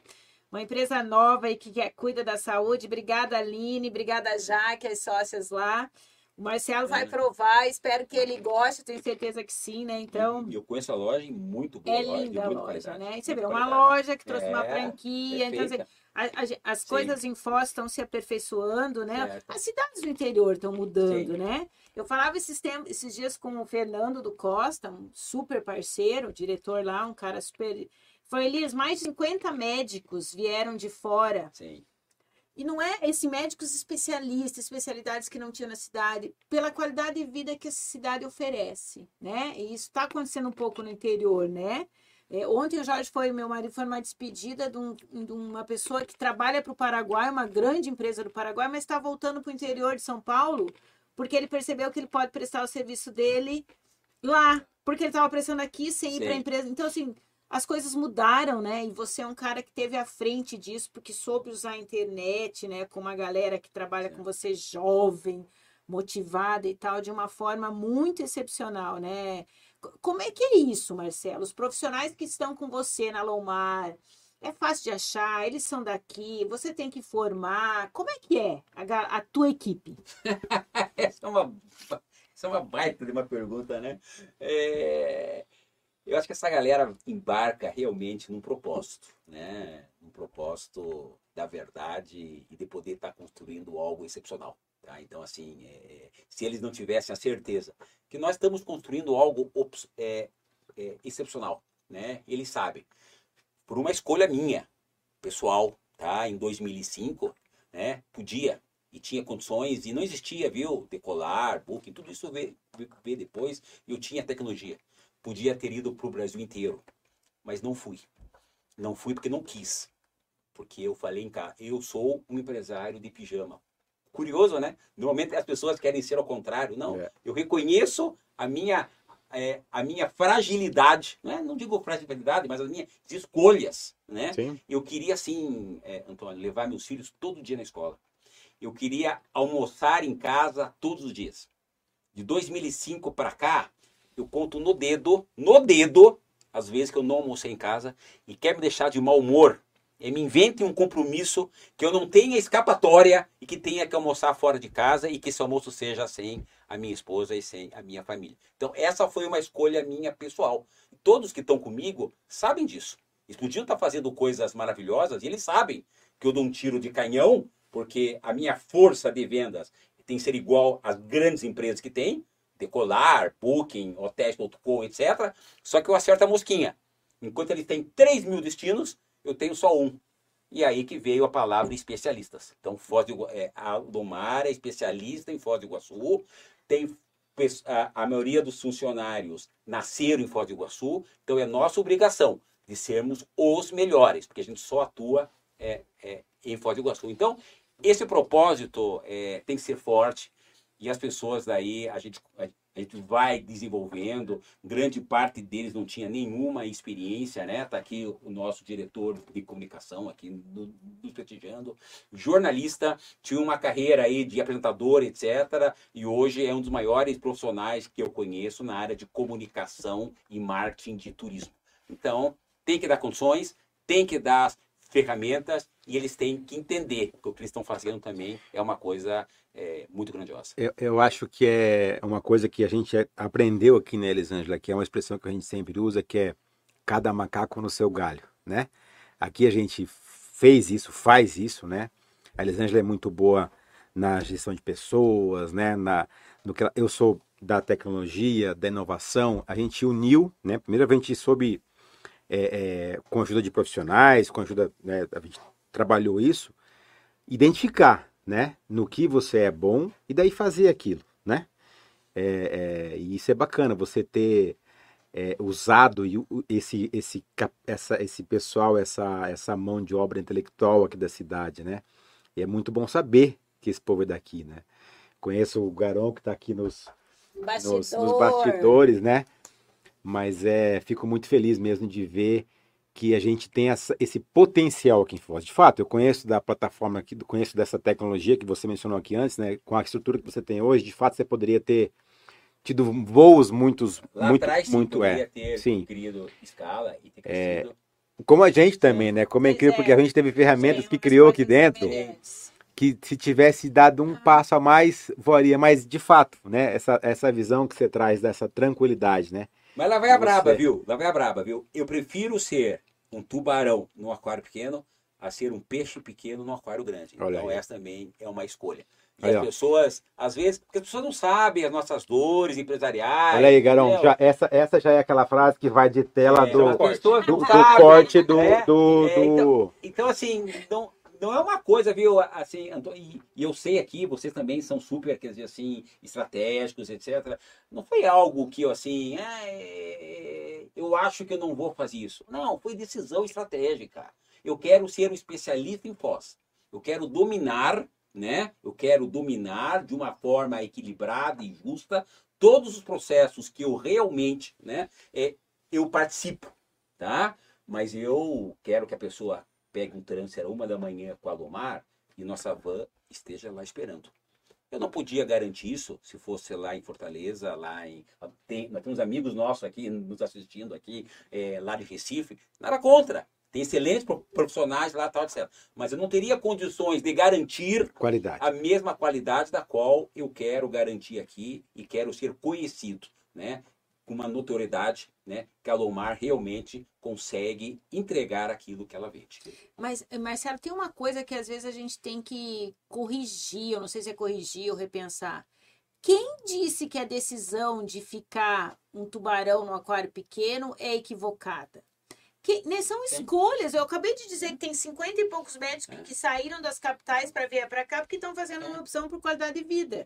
uma empresa nova aí que, que cuida da saúde. Obrigada, Aline, obrigada, Jaque, as sócias lá. O Marcelo vai provar, espero que ele goste, tenho certeza que sim, né? Então. Eu conheço a loja e muito boa. É loja, linda a loja, né? E você vê, uma qualidade. loja que trouxe uma É, franquia. Então, assim, perfeita. A- a- as Sim. coisas em Foz estão se aperfeiçoando, né? Certo. As cidades do interior estão mudando, Sim. né? Eu falava esses, tempos, esses dias com o Fernando do Costa, um super parceiro, diretor lá, um cara super. Foi Elias, mais de 50 médicos vieram de fora. Sim. E não é esse médicos especialistas, especialidades que não tinha na cidade, pela qualidade de vida que essa cidade oferece, né? E isso está acontecendo um pouco no interior, né? É, ontem o Jorge foi, meu marido, foi numa despedida de, um- de uma pessoa que trabalha para o Paraguai, uma grande empresa do Paraguai, mas está voltando para o interior de São Paulo, porque ele percebeu que ele pode prestar o serviço dele lá, porque ele estava prestando aqui sem ir para a empresa. Então, assim, as coisas mudaram, né? E você é um cara que teve à frente disso, porque soube usar a internet, né? Com uma galera que trabalha Sim. com você jovem, motivada e tal, de uma forma muito excepcional, né? Co- Como é que é isso, Marcelo? Os profissionais que estão com você na Lomar, é fácil de achar, eles são daqui, você tem que formar. Como é que é a, a tua equipe? [LAUGHS] Essa é uma, essa é uma baita de uma pergunta, né? É, eu acho que essa galera embarca realmente num propósito, né? Um propósito da verdade e de poder estar construindo algo excepcional. Tá? Então, assim, é, se eles não tivessem a certeza que nós estamos construindo algo é, é, excepcional, né? Eles sabem. Por uma escolha minha, pessoal, tá? Em 2005, né? Podia e tinha condições e não existia, viu? Decolar, booking, tudo isso veio depois eu tinha tecnologia. Podia ter ido para o Brasil inteiro, mas não fui. Não fui porque não quis. Porque eu falei em cá, eu sou um empresário de pijama. Curioso, né? Normalmente as pessoas querem ser ao contrário. Não, É. eu reconheço a minha, é, a minha fragilidade, né? não digo fragilidade, mas as minhas escolhas, né? Sim. Eu queria, assim, é, Antônio, levar meus filhos todo dia na escola. Eu queria almoçar em casa todos os dias. De 2005 para cá, eu conto no dedo, no dedo, as vezes que eu não almocei em casa e quer me deixar de mau humor. Me invente um compromisso que eu não tenha escapatória e que tenha que almoçar fora de casa e que esse almoço seja sem a minha esposa e sem a minha família. Então, essa foi uma escolha minha pessoal. Todos que estão comigo sabem disso. Eles estar fazendo coisas maravilhosas e eles sabem que eu dou um tiro de canhão, porque a minha força de vendas tem que ser igual às grandes empresas que tem, Decolar, Booking, Hotéis.com, etc. Só que eu acerto a mosquinha. Enquanto eles têm 3 mil destinos, eu tenho só um. E aí que veio a palavra especialistas. Então, Foz do, é, a Domar é especialista em Foz do Iguaçu, tem a, a maioria dos funcionários nasceram em Foz do Iguaçu, então é nossa obrigação de sermos os melhores, porque a gente só atua é, é, em Foz do Iguaçu. Então, esse propósito é, tem que ser forte e as pessoas daí, a gente, a gente vai desenvolvendo, grande parte deles não tinha nenhuma experiência, né? Tá aqui o nosso diretor de comunicação aqui no- nos prestigiando, jornalista, tinha uma carreira aí de apresentador, etc. E hoje é um dos maiores profissionais que eu conheço na área de comunicação e marketing de turismo. Então, tem que dar condições, tem que dar ferramentas e eles têm que entender que o que eles estão fazendo também é uma coisa é, muito grandiosa. Eu, eu acho que é uma coisa que a gente aprendeu aqui na Elisângela, que é uma expressão que a gente sempre usa, que é cada macaco no seu galho, né? Aqui a gente fez isso, faz isso, né? A Elisângela é muito boa na gestão de pessoas, né? Na, no que ela- eu sou da tecnologia, da inovação. A gente uniu, né? Primeiro a gente soube, é, é, com a ajuda de profissionais, com a ajuda, né? A gente trabalhou isso, identificar, né? No que você é bom e daí fazer aquilo, né? É, é, e isso é bacana, você ter é, usado esse, esse, essa, esse pessoal, essa, essa mão de obra intelectual aqui da cidade, né? E é muito bom saber que esse povo é daqui, né? Conheço o Garão que está aqui nos, Bastidor. nos, nos bastidores, né? Mas é, fico muito feliz mesmo de ver que a gente tem essa- esse potencial aqui em Foz. De fato, eu conheço da plataforma aqui, conheço dessa tecnologia que você mencionou aqui antes, né? Com a estrutura que você tem hoje, de fato você poderia ter tido voos muitos, Lá muito, atrás sim muito poderia é. ter Sim. criado escala e ter É, crescido. Como a gente também, né? Como é incrível, é. porque a gente teve ferramentas que criou aqui dentro, que se tivesse dado um passo a mais, voaria. Mas, de fato, né? Essa, essa visão que você traz dessa tranquilidade, né? Mas lá vai a Você- braba, viu? Lá vai a braba, viu? Eu prefiro ser um tubarão no aquário pequeno a ser um peixe pequeno no aquário grande. Olha então aí. essa também é uma escolha. E Aí, as pessoas, às vezes, porque as pessoas não sabem as nossas dores empresariais. Olha aí, Garão, já, essa, essa já é aquela frase que vai de tela É, do, do, do sabem, corte do. né? do, É, do- então- Então, assim, não, não é uma coisa, viu? Assim, Antônio, e, eu sei aqui, vocês também são super, quer dizer, assim, estratégicos, etc. Não foi algo que eu, assim, ah, é, eu acho que eu não vou fazer isso. Não, foi decisão estratégica. Eu quero ser um especialista em pós. Eu quero dominar, né? Eu quero dominar de uma forma equilibrada e justa todos os processos que eu realmente, né? É, eu participo, tá? Mas eu quero que a pessoa pegue um transfer uma da manhã com a Lomar e nossa van esteja lá esperando. Eu não podia garantir isso se fosse lá em Fortaleza, lá em. Tem, nós temos amigos nossos aqui nos assistindo aqui, é, lá de Recife. Nada contra. Tem excelentes pro- profissionais lá, tal, etc. Mas eu não teria condições de garantir Qualidade. a mesma qualidade da qual eu quero garantir aqui e quero ser conhecido, né? Com uma notoriedade, né? Que a Lomar realmente consegue entregar aquilo que ela vende. Mas, Marcelo, tem uma coisa que às vezes a gente tem que corrigir, eu não sei se é corrigir ou repensar. Quem disse que a decisão de ficar um tubarão no aquário pequeno é equivocada? Que, né, são escolhas. Eu acabei de dizer que tem 50 e poucos médicos que, É. que saíram das capitais para vir para cá porque estão fazendo É. uma opção por qualidade de vida.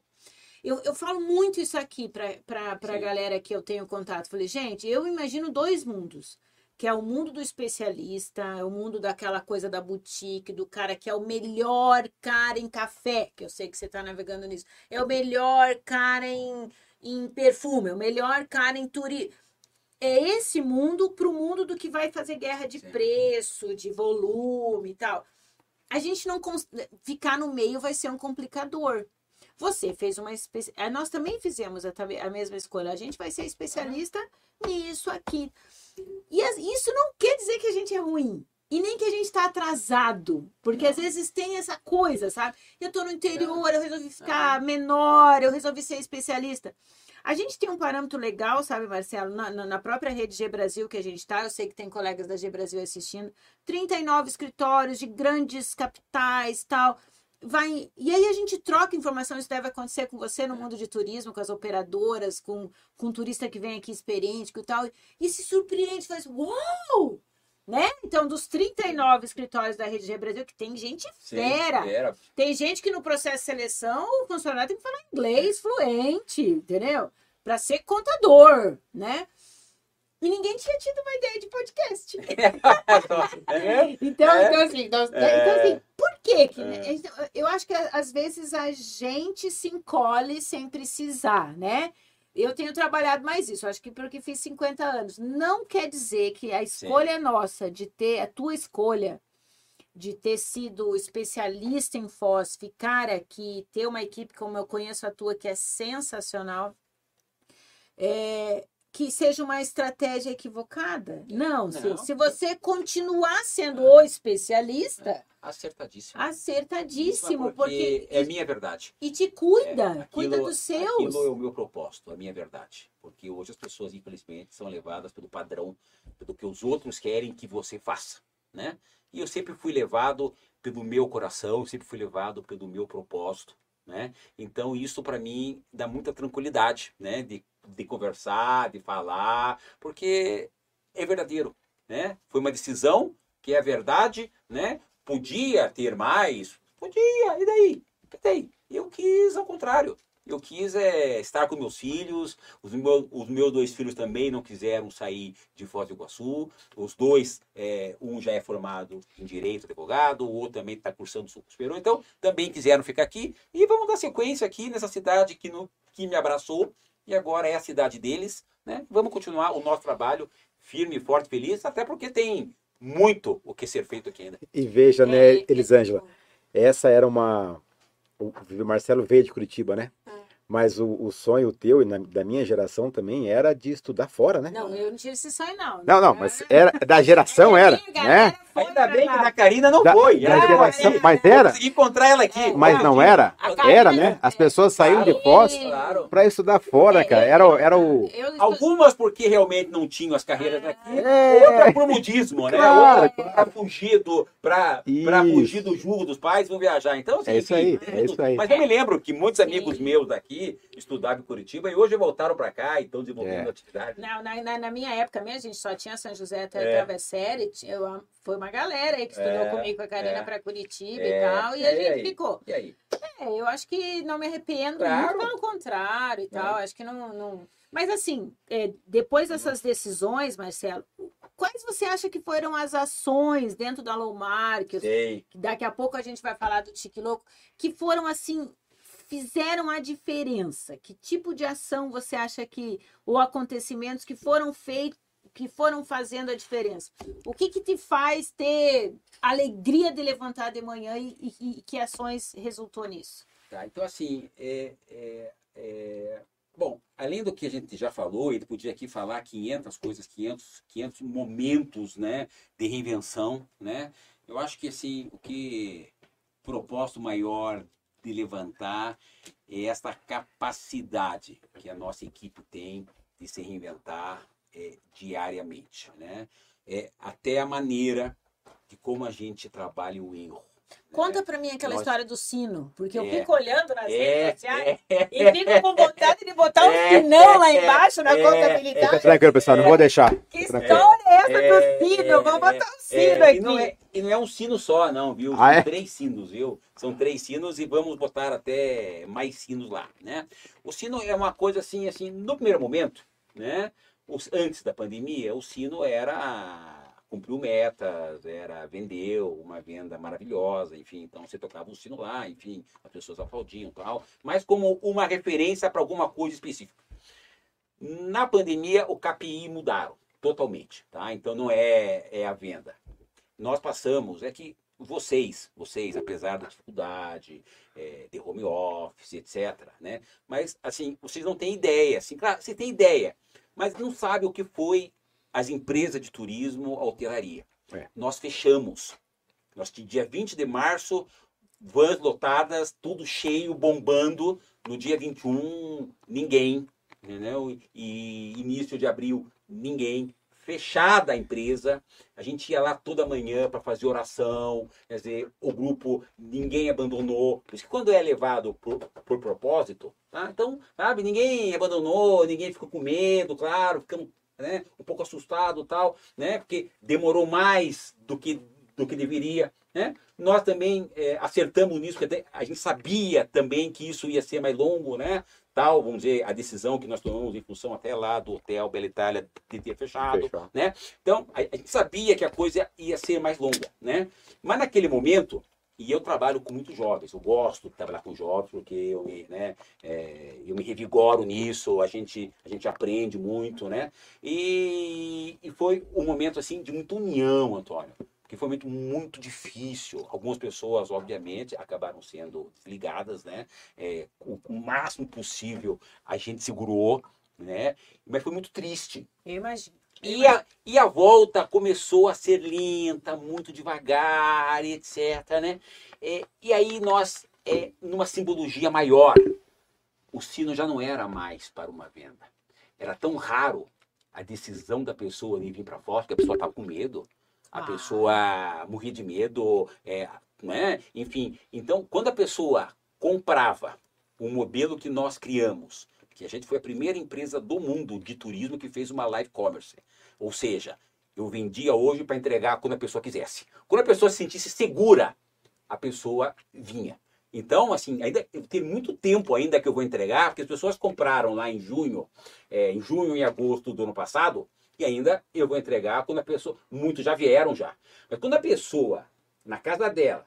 Eu, eu falo muito isso aqui para a galera que eu tenho contato. Falei, gente, eu imagino dois mundos que é o mundo do especialista, é o mundo daquela coisa da boutique, do cara que é o melhor cara em café, que eu sei que você está navegando nisso, é o melhor cara em, em perfume, é o melhor cara em turismo. É esse mundo para o mundo do que vai fazer guerra de Sim. preço, de volume e tal. A gente não ficar no meio vai ser um complicador. Você fez uma especi... eh, Nós também fizemos a, a mesma escolha. A gente vai ser especialista nisso aqui. E isso não quer dizer que a gente é ruim. E nem que a gente está atrasado. Porque às vezes tem essa coisa, sabe? Eu tô no interior, eu resolvi ficar menor, eu resolvi ser especialista. A gente tem um parâmetro legal, sabe, Marcelo? Na, na- na própria rede G Brasil que a gente está, eu sei que tem colegas da G Brasil assistindo. 39 escritórios de grandes capitais tal. Vai, e aí a gente troca informação, isso deve acontecer com você no mundo de turismo, com as operadoras, com, com o turista que vem aqui experiente e tal, e se surpreende, faz, uau! Né? Então, dos 39 escritórios da Rede G Brasil, que tem gente fera, Fera. tem gente que no processo de seleção, o funcionário tem que falar inglês fluente, entendeu? Para ser contador, né? E ninguém tinha tido uma ideia de podcast. [LAUGHS] É. Então, É. então, assim, nós- É. então, assim, por que que, É. né? Então, Eu acho que às vezes a gente se encolhe sem precisar, né? Eu tenho trabalhado mais isso, acho que porque fiz 50 anos. Não quer dizer que a escolha nossa de ter, a tua escolha de ter sido especialista em Foz, ficar aqui, ter uma equipe como eu conheço a tua, que é sensacional, é, que seja uma estratégia equivocada. Não, se, Não. se você continuar sendo o especialista, Acertadíssimo. acertadíssimo, porque, porque, é minha verdade. e te cuida, É, cuida dos seus. Aquilo é o meu propósito, a minha verdade. Porque hoje as pessoas, infelizmente, são levadas pelo padrão do que os outros querem que você faça, né? E eu sempre fui levado pelo meu coração, sempre fui levado pelo meu propósito, né? Então isso para mim dá muita tranquilidade, né? De, de conversar, de falar, porque é verdadeiro, né? Foi uma decisão que é verdade, né? Podia ter mais, podia, e daí? E daí? Eu quis ao contrário. Eu quis é, estar com meus filhos, os, os meus dois filhos também não quiseram sair de Foz do Iguaçu. Os dois, é, um já é formado em Direito, advogado, o outro também está cursando superior, então também quiseram ficar aqui. E vamos dar sequência aqui nessa cidade que, no, que me abraçou, e agora é a cidade deles. Né? Vamos continuar o nosso trabalho firme, forte, feliz, até porque tem muito o que ser feito aqui ainda. E veja, né, É, Elisângela, essa era uma. O Marcelo veio de Curitiba, né? É. Mas o, o sonho teu e na- da minha geração também era de estudar fora, né? Não, eu não tive esse sonho, não. Não, não, mas era da geração era, né? Ainda pra bem que da Karina não Da, foi. da geração, é, mas Eu era, consegui encontrar ela aqui. mas não era, era, né? As pessoas saíam de Foz Claro. para estudar fora, cara. Era, o- era o Eu Algumas porque realmente não tinham as carreiras aqui, É. outra por modismo, né? Claro, outra para fugir do para para Isso. fugir do jugo dos pais, vão viajar. Então, assim, É isso aí, é isso aí. Mas eu me lembro que muitos amigos meus daqui estudavam em Curitiba e hoje voltaram para cá e estão desenvolvendo É. atividade. Não, na, na, na minha época mesmo, a gente só tinha São José até É. eu- foi uma galera aí que estudou É, comigo com a Karina é. para Curitiba É, e tal, e é, a e gente aí? ficou. E aí? É, eu acho que não me arrependo, Claro. muito pelo contrário e tal. Acho que não. não... Mas assim, é, depois dessas decisões, Marcelo, quais você acha que foram as ações dentro da Lomar, que, eu- Sei. que daqui a pouco a gente vai falar do Tique Louco, que foram assim. Fizeram a diferença? Que tipo de ação você acha que, ou acontecimentos que foram feitos, que foram fazendo a diferença? O que, que te faz ter alegria de levantar de manhã e, e- e que ações resultou nisso? Tá, então, assim, é, é, é, bom, além do que a gente já falou, ele podia aqui falar 500 coisas, 500, 500 momentos, né, de reinvenção, né? Eu acho que, assim, o que propósito maior de levantar esta capacidade que a nossa equipe tem de se reinventar é, diariamente, né? É, até a maneira de como a gente trabalha o erro. Conta né? pra mim aquela Nós- história do sino, porque eu É. fico olhando nas É, redes sociais é, e fico com vontade de botar um É, sinão lá é, embaixo na é, Fica contabilidade. tranquilo, pessoal, não vou deixar. Que história é essa É, do sino? é, Vamos botar um sino É, aqui. e, não é, e não é um sino só, não, viu? São Ah, é? três sinos, viu? São três sinos e vamos botar até mais sinos lá, né? O sino é uma coisa assim, assim, no primeiro momento, né? Os, antes da pandemia, o sino era cumpriu metas, era vendeu uma venda maravilhosa, enfim, então você tocava o sino lá, enfim, as pessoas aplaudiam tal, mas como uma referência para alguma coisa específica. Na pandemia, o KPI mudaram totalmente, tá? Então não é, é a venda. Nós passamos, é que vocês, vocês, apesar da dificuldade, é, de home office, etc., né? Mas, assim, vocês não têm ideia, assim, claro, você tem ideia, mas não sabe o que foi as empresas de turismo a hotelaria. É. Nós fechamos. Nós, dia 20 de março, vans lotadas, tudo cheio, bombando. No dia 21, ninguém, entendeu? E início de abril, ninguém. Fechada a empresa, a gente ia lá toda manhã para fazer oração, quer dizer, o grupo, ninguém abandonou. Por isso que quando é levado por, por propósito, tá? Então, sabe, ninguém abandonou, ninguém ficou com medo, claro, ficamos né, um pouco assustado tal, né? Porque demorou mais do que, do que deveria, né? Nós também é, acertamos nisso, porque a gente sabia também que isso ia ser mais longo, né? Tal, vamos dizer, a decisão que nós tomamos em função até lá do hotel Bela Itália de ter fechado, Fechou. né? Então, a, a gente sabia que a coisa ia ser mais longa, né? Mas naquele momento, e eu trabalho com muitos jovens, eu gosto de trabalhar com jovens, porque eu me, né, é, eu me revigoro nisso, a gente, a gente aprende muito, né? E, e foi um momento, assim, de muita união, Antônio, porque foi momento muito difícil. Algumas pessoas, obviamente, acabaram sendo desligadas, né? É, o, o máximo possível a gente segurou, né? Mas foi muito triste, Eu imagino. E a, e a volta começou a ser lenta, muito devagar, etc. Né? É, e aí nós, é, numa simbologia maior, o sino já não era mais para uma venda. Era tão raro a decisão da pessoa de vir para fora, que a pessoa estava com medo, a Ah. pessoa morria de medo, é, né? enfim. Então, quando a pessoa comprava o modelo que nós criamos, que a gente foi a primeira empresa do mundo de turismo que fez uma live commerce. Ou seja, eu vendia hoje para entregar quando a pessoa quisesse. Quando a pessoa se sentisse segura, a pessoa vinha. Então, assim, ainda tem muito tempo ainda que eu vou entregar, porque as pessoas compraram lá em junho, é, em junho e agosto do ano passado, e ainda eu vou entregar quando a pessoa. Muitos já vieram já. Mas quando a pessoa, na casa dela,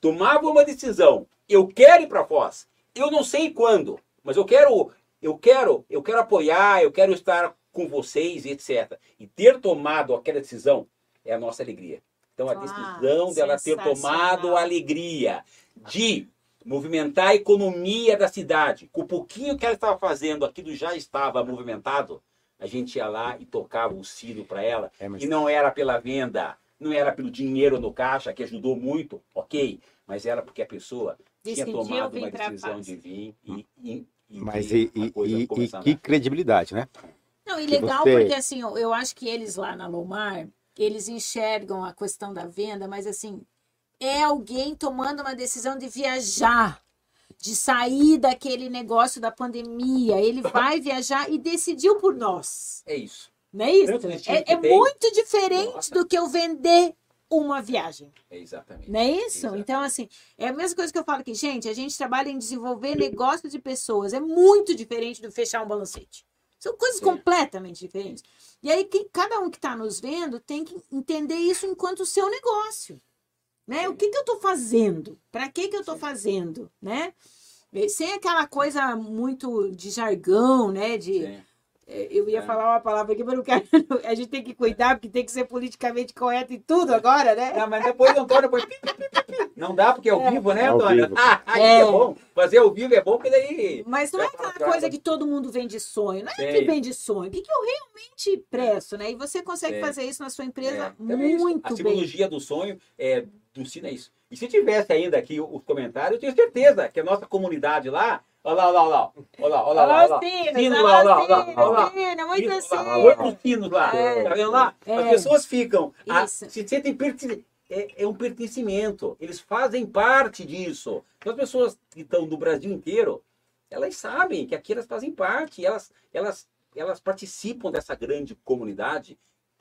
tomava uma decisão, eu quero ir para Foz, eu não sei quando, mas eu quero, eu quero, eu quero apoiar, eu quero estar com vocês, etc. E ter tomado aquela decisão é a nossa alegria. Então a Ah, decisão dela ter tomado a alegria de movimentar a economia da cidade. Com o pouquinho que ela estava fazendo, aquilo já estava movimentado. A gente ia lá e tocava o sino para ela. É, mas- E não era pela venda, não era pelo dinheiro no caixa, que ajudou muito, ok. Mas era porque a pessoa tinha Decidiu tomado vir uma decisão de vir e, e, e Mas e, a e- coisa e- e que credibilidade, né? Não, e legal você- porque assim, eu, eu acho que eles lá na Lomar, eles enxergam a questão da venda, mas assim, é alguém tomando uma decisão de viajar, de sair daquele negócio da pandemia. Ele vai viajar e decidiu por nós. É isso. Não é isso? É, é muito diferente Nossa. do que eu vender uma viagem. É exatamente. Não é isso? Exatamente. Então, assim, é a mesma coisa que eu falo aqui, gente, a gente trabalha em desenvolver negócios de pessoas. É muito diferente do fechar um balancete. São coisas Sim. completamente diferentes. E aí, quem- cada um que está nos vendo tem que entender isso enquanto seu negócio. Né? O que, que eu estou fazendo? Para que, que eu estou fazendo? Né? Sem aquela coisa muito de jargão, né? De, Sim. É, Eu ia É. falar uma palavra aqui, mas não quero. [LAUGHS] A gente tem que cuidar, porque tem que ser politicamente correto em tudo agora, né? Não, mas depois, Antônio, depois... Não dá porque é ao É. vivo, né, É Antônio? vivo. Ah, aí É. é. bom. Fazer ao vivo é bom, porque daí... Mas não é aquela coisa que todo mundo vende sonho. Não é Sei. que vende sonho. O que, que eu realmente presto, né? E você consegue Sei. fazer isso na sua empresa É, é muito A bem. psicologia do sonho é do Sina é isso. E se tivesse ainda aqui os comentários, eu tenho certeza que a nossa comunidade lá. Olha lá, olha lá, olha lá. Olha lá, olha lá. Olha lá. Sinos, Sino olha lá, olha lá, olha lá. Sino, muito assim. Oito sinos lá. É. Tá vendo lá? É. As pessoas ficam. a- se sentem perten- é, é um pertencimento. Eles fazem parte disso. Então, as pessoas que estão no Brasil inteiro, elas sabem que aqui elas fazem parte. Elas, elas, elas participam dessa grande comunidade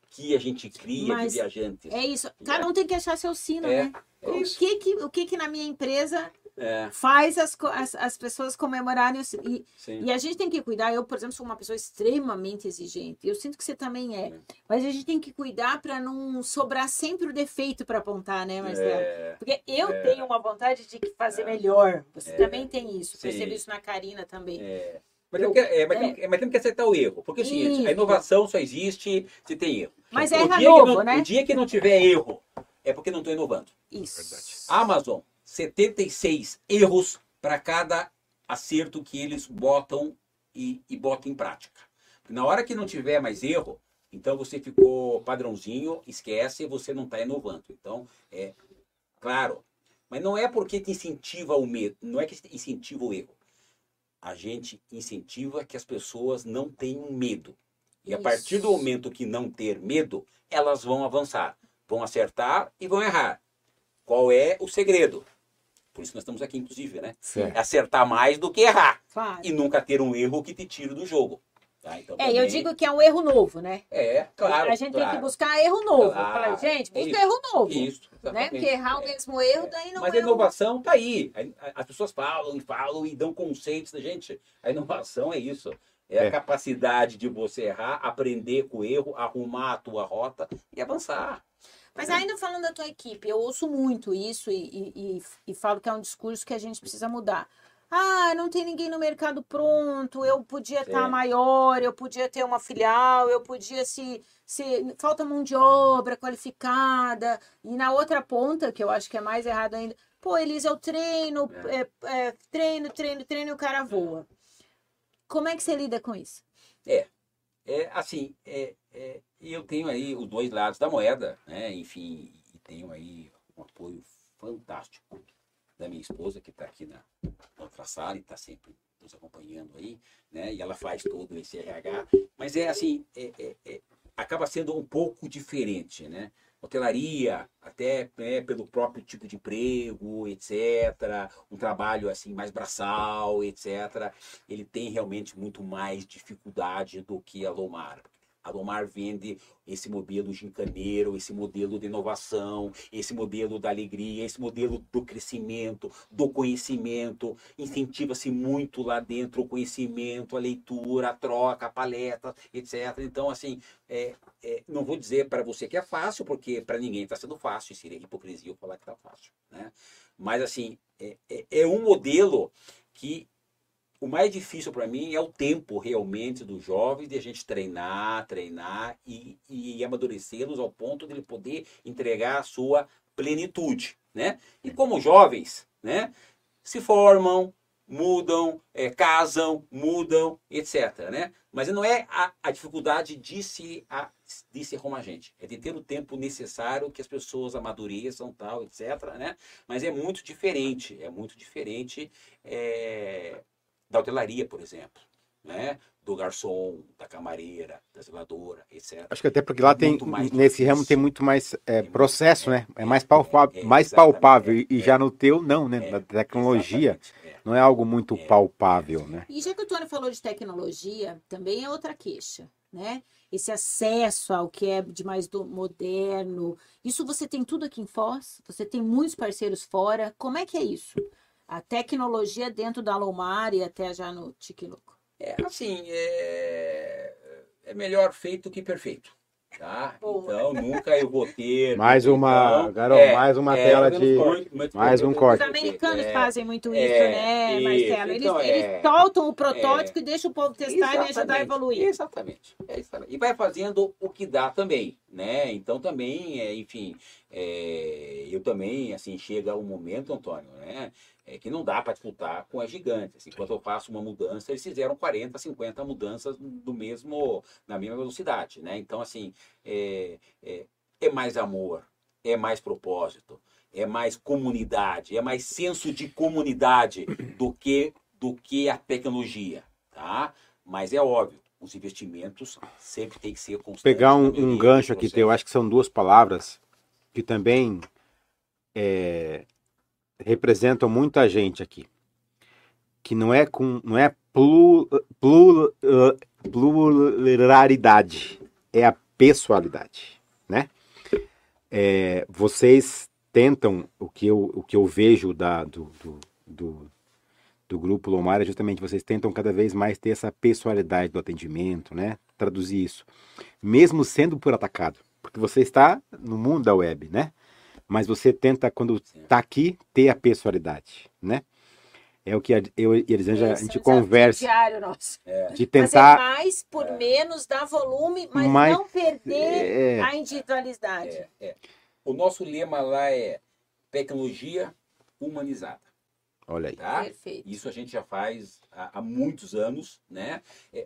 que a gente cria Mas de viajantes. É isso. Cada um tem que achar seu sino, É, né? é o, que que, o que que na minha empresa É, faz as, as, as pessoas comemorarem e. E a gente tem que cuidar. Eu, por exemplo, sou uma pessoa extremamente exigente. Eu sinto que você também é. É. Mas a gente tem que cuidar para não sobrar sempre o defeito para apontar, né, Marcelo? É, Porque eu É. tenho uma vontade de fazer É. melhor. Você É. também tem isso. Sim. Percebo isso na Karina também. é. Mas, temos que, é, mas, temos, mas temos que acertar o erro. Porque é o seguinte, a inovação só existe se tem erro. Mas o erra dia novo, que não, né? O dia que não tiver erro, é porque não estou inovando. Isso. Amazon, 76 erros para cada acerto que eles botam e, e botam em prática. Na hora que não tiver mais erro, então você ficou padrãozinho, esquece, você não está inovando. Então, é claro. Mas não é porque te incentiva o medo, não é que incentiva o erro. A gente incentiva que as pessoas não tenham medo. E a partir do momento que não ter medo, elas vão avançar, vão acertar e vão errar. Qual é o segredo? Por isso nós estamos aqui, inclusive, né? Certo. É acertar mais do que errar. Claro. E nunca ter um erro que te tire do jogo. Tá? Então, É, eu também- digo que é um erro novo, né? É, claro. a gente tem que claro. buscar erro novo. Claro. Gente, busca Isso. erro novo. Isso. Né? exatamente. Porque errar o É. mesmo erro, daí não Mas é a inovação tá aí. A- a- As pessoas falam e falam e dão conceitos da gente. A inovação é isso. É a É. capacidade de você errar, aprender com o erro, arrumar a tua rota e avançar. Mas ainda falando da tua equipe, eu ouço muito isso e, e, e, e falo que é um discurso que a gente precisa mudar. Ah, não tem ninguém no mercado pronto, eu podia estar É. maior, eu podia ter uma filial, eu podia se, se. Falta mão de obra qualificada. E na outra ponta, que eu acho que é mais errado ainda, pô, Elisa, eu treino, é, é, treino, treino, treino e o cara voa. Como é que você lida com isso? É assim, é, é, eu tenho aí os dois lados da moeda, né? Enfim, e tenho aí um apoio fantástico da minha esposa, que está aqui na, na outra sala e está sempre nos acompanhando aí, né? E ela faz todo esse RH. Mas é assim, é- é- é- acaba sendo um pouco diferente, né? Hotelaria, até né, pelo próprio tipo de emprego, etc. Um trabalho assim mais braçal, etc. Ele tem realmente muito mais dificuldade do que a Lomar. A Lomar vende esse modelo gincaneiro, esse modelo de inovação, esse modelo da alegria, esse modelo do crescimento, do conhecimento. Incentiva-se muito lá dentro o conhecimento, a leitura, a troca, a palestra, etc. Então, assim, é, é, não vou dizer para você que é fácil, porque para ninguém está sendo fácil, seria hipocrisia eu falar que está fácil. Né? Mas, assim, é, é, é um modelo que o mais difícil para mim é o tempo realmente dos jovens de a gente treinar, treinar e, e amadurecê-los ao ponto de ele poder entregar a sua plenitude, né? E como jovens, né? se formam, mudam, é, casam, mudam, etc. Né? Mas não é a, a dificuldade de se, a, de ser como a gente, é de ter o tempo necessário que as pessoas amadureçam, tal, etc. Né? Mas é muito diferente, é muito diferente é, da hotelaria, por exemplo. Né? do garçom, da camareira, da zeladora, etc. Acho que até porque lá é tem, nesse ramo tem muito mais é, processo, né? É mais palpável, é, mais palpável e já no teu não, né? Na tecnologia não é algo muito palpável, né? E já que o Tony falou de tecnologia, também é outra queixa, né? Esse acesso ao que é de mais do moderno, isso você tem tudo aqui em Foz, você tem muitos parceiros fora, como é que é isso? A tecnologia dentro da Lomar e até já no Tiquiloco. É assim, é, é melhor feito que perfeito. Tá? Então nunca eu vou ter. Mais uma, então, é, mais uma é, tela de. mais um corte. Os americanos é, fazem muito isso, é, né, Marcelo? Eles, então, eles é. soltam o protótipo e deixam o povo testar e ajudar a evoluir. Exatamente. E vai fazendo o que dá também, né? Então também, enfim, eu também, assim, chega um momento, Antônio, né? É que não dá para disputar com as gigantes. Assim, quando eu faço uma mudança, eles fizeram 40, 50 mudanças do mesmo, na mesma velocidade. Né? Então, assim, é, é, é mais amor, é mais propósito, é mais comunidade, é mais senso de comunidade do que, do que a tecnologia. Tá? Mas é óbvio, os investimentos sempre tem que ser constantes. Pegar um, um gancho aqui, eu acho que são duas palavras que também é, representam muita gente aqui. Que não é com não é plur, plur, pluralidade, é a pessoalidade, né? É, vocês tentam o que eu o que eu vejo da do, do, do, do grupo Lomar é justamente vocês tentam cada vez mais ter essa pessoalidade do atendimento, né? Traduzir isso, mesmo sendo por atacado, porque você está no mundo da web, né? Mas você tenta, quando está aqui, ter a pessoalidade, né? É o que eu e a Elisângela, a gente é conversa. Diário nosso. É. De tentar. Fazer mais por é. menos, dar volume, mas, mas não perder é. a individualidade. É, é. O nosso lema lá é tecnologia humanizada. Olha aí. Tá? Perfeito. Isso a gente já faz há, há muitos anos, né?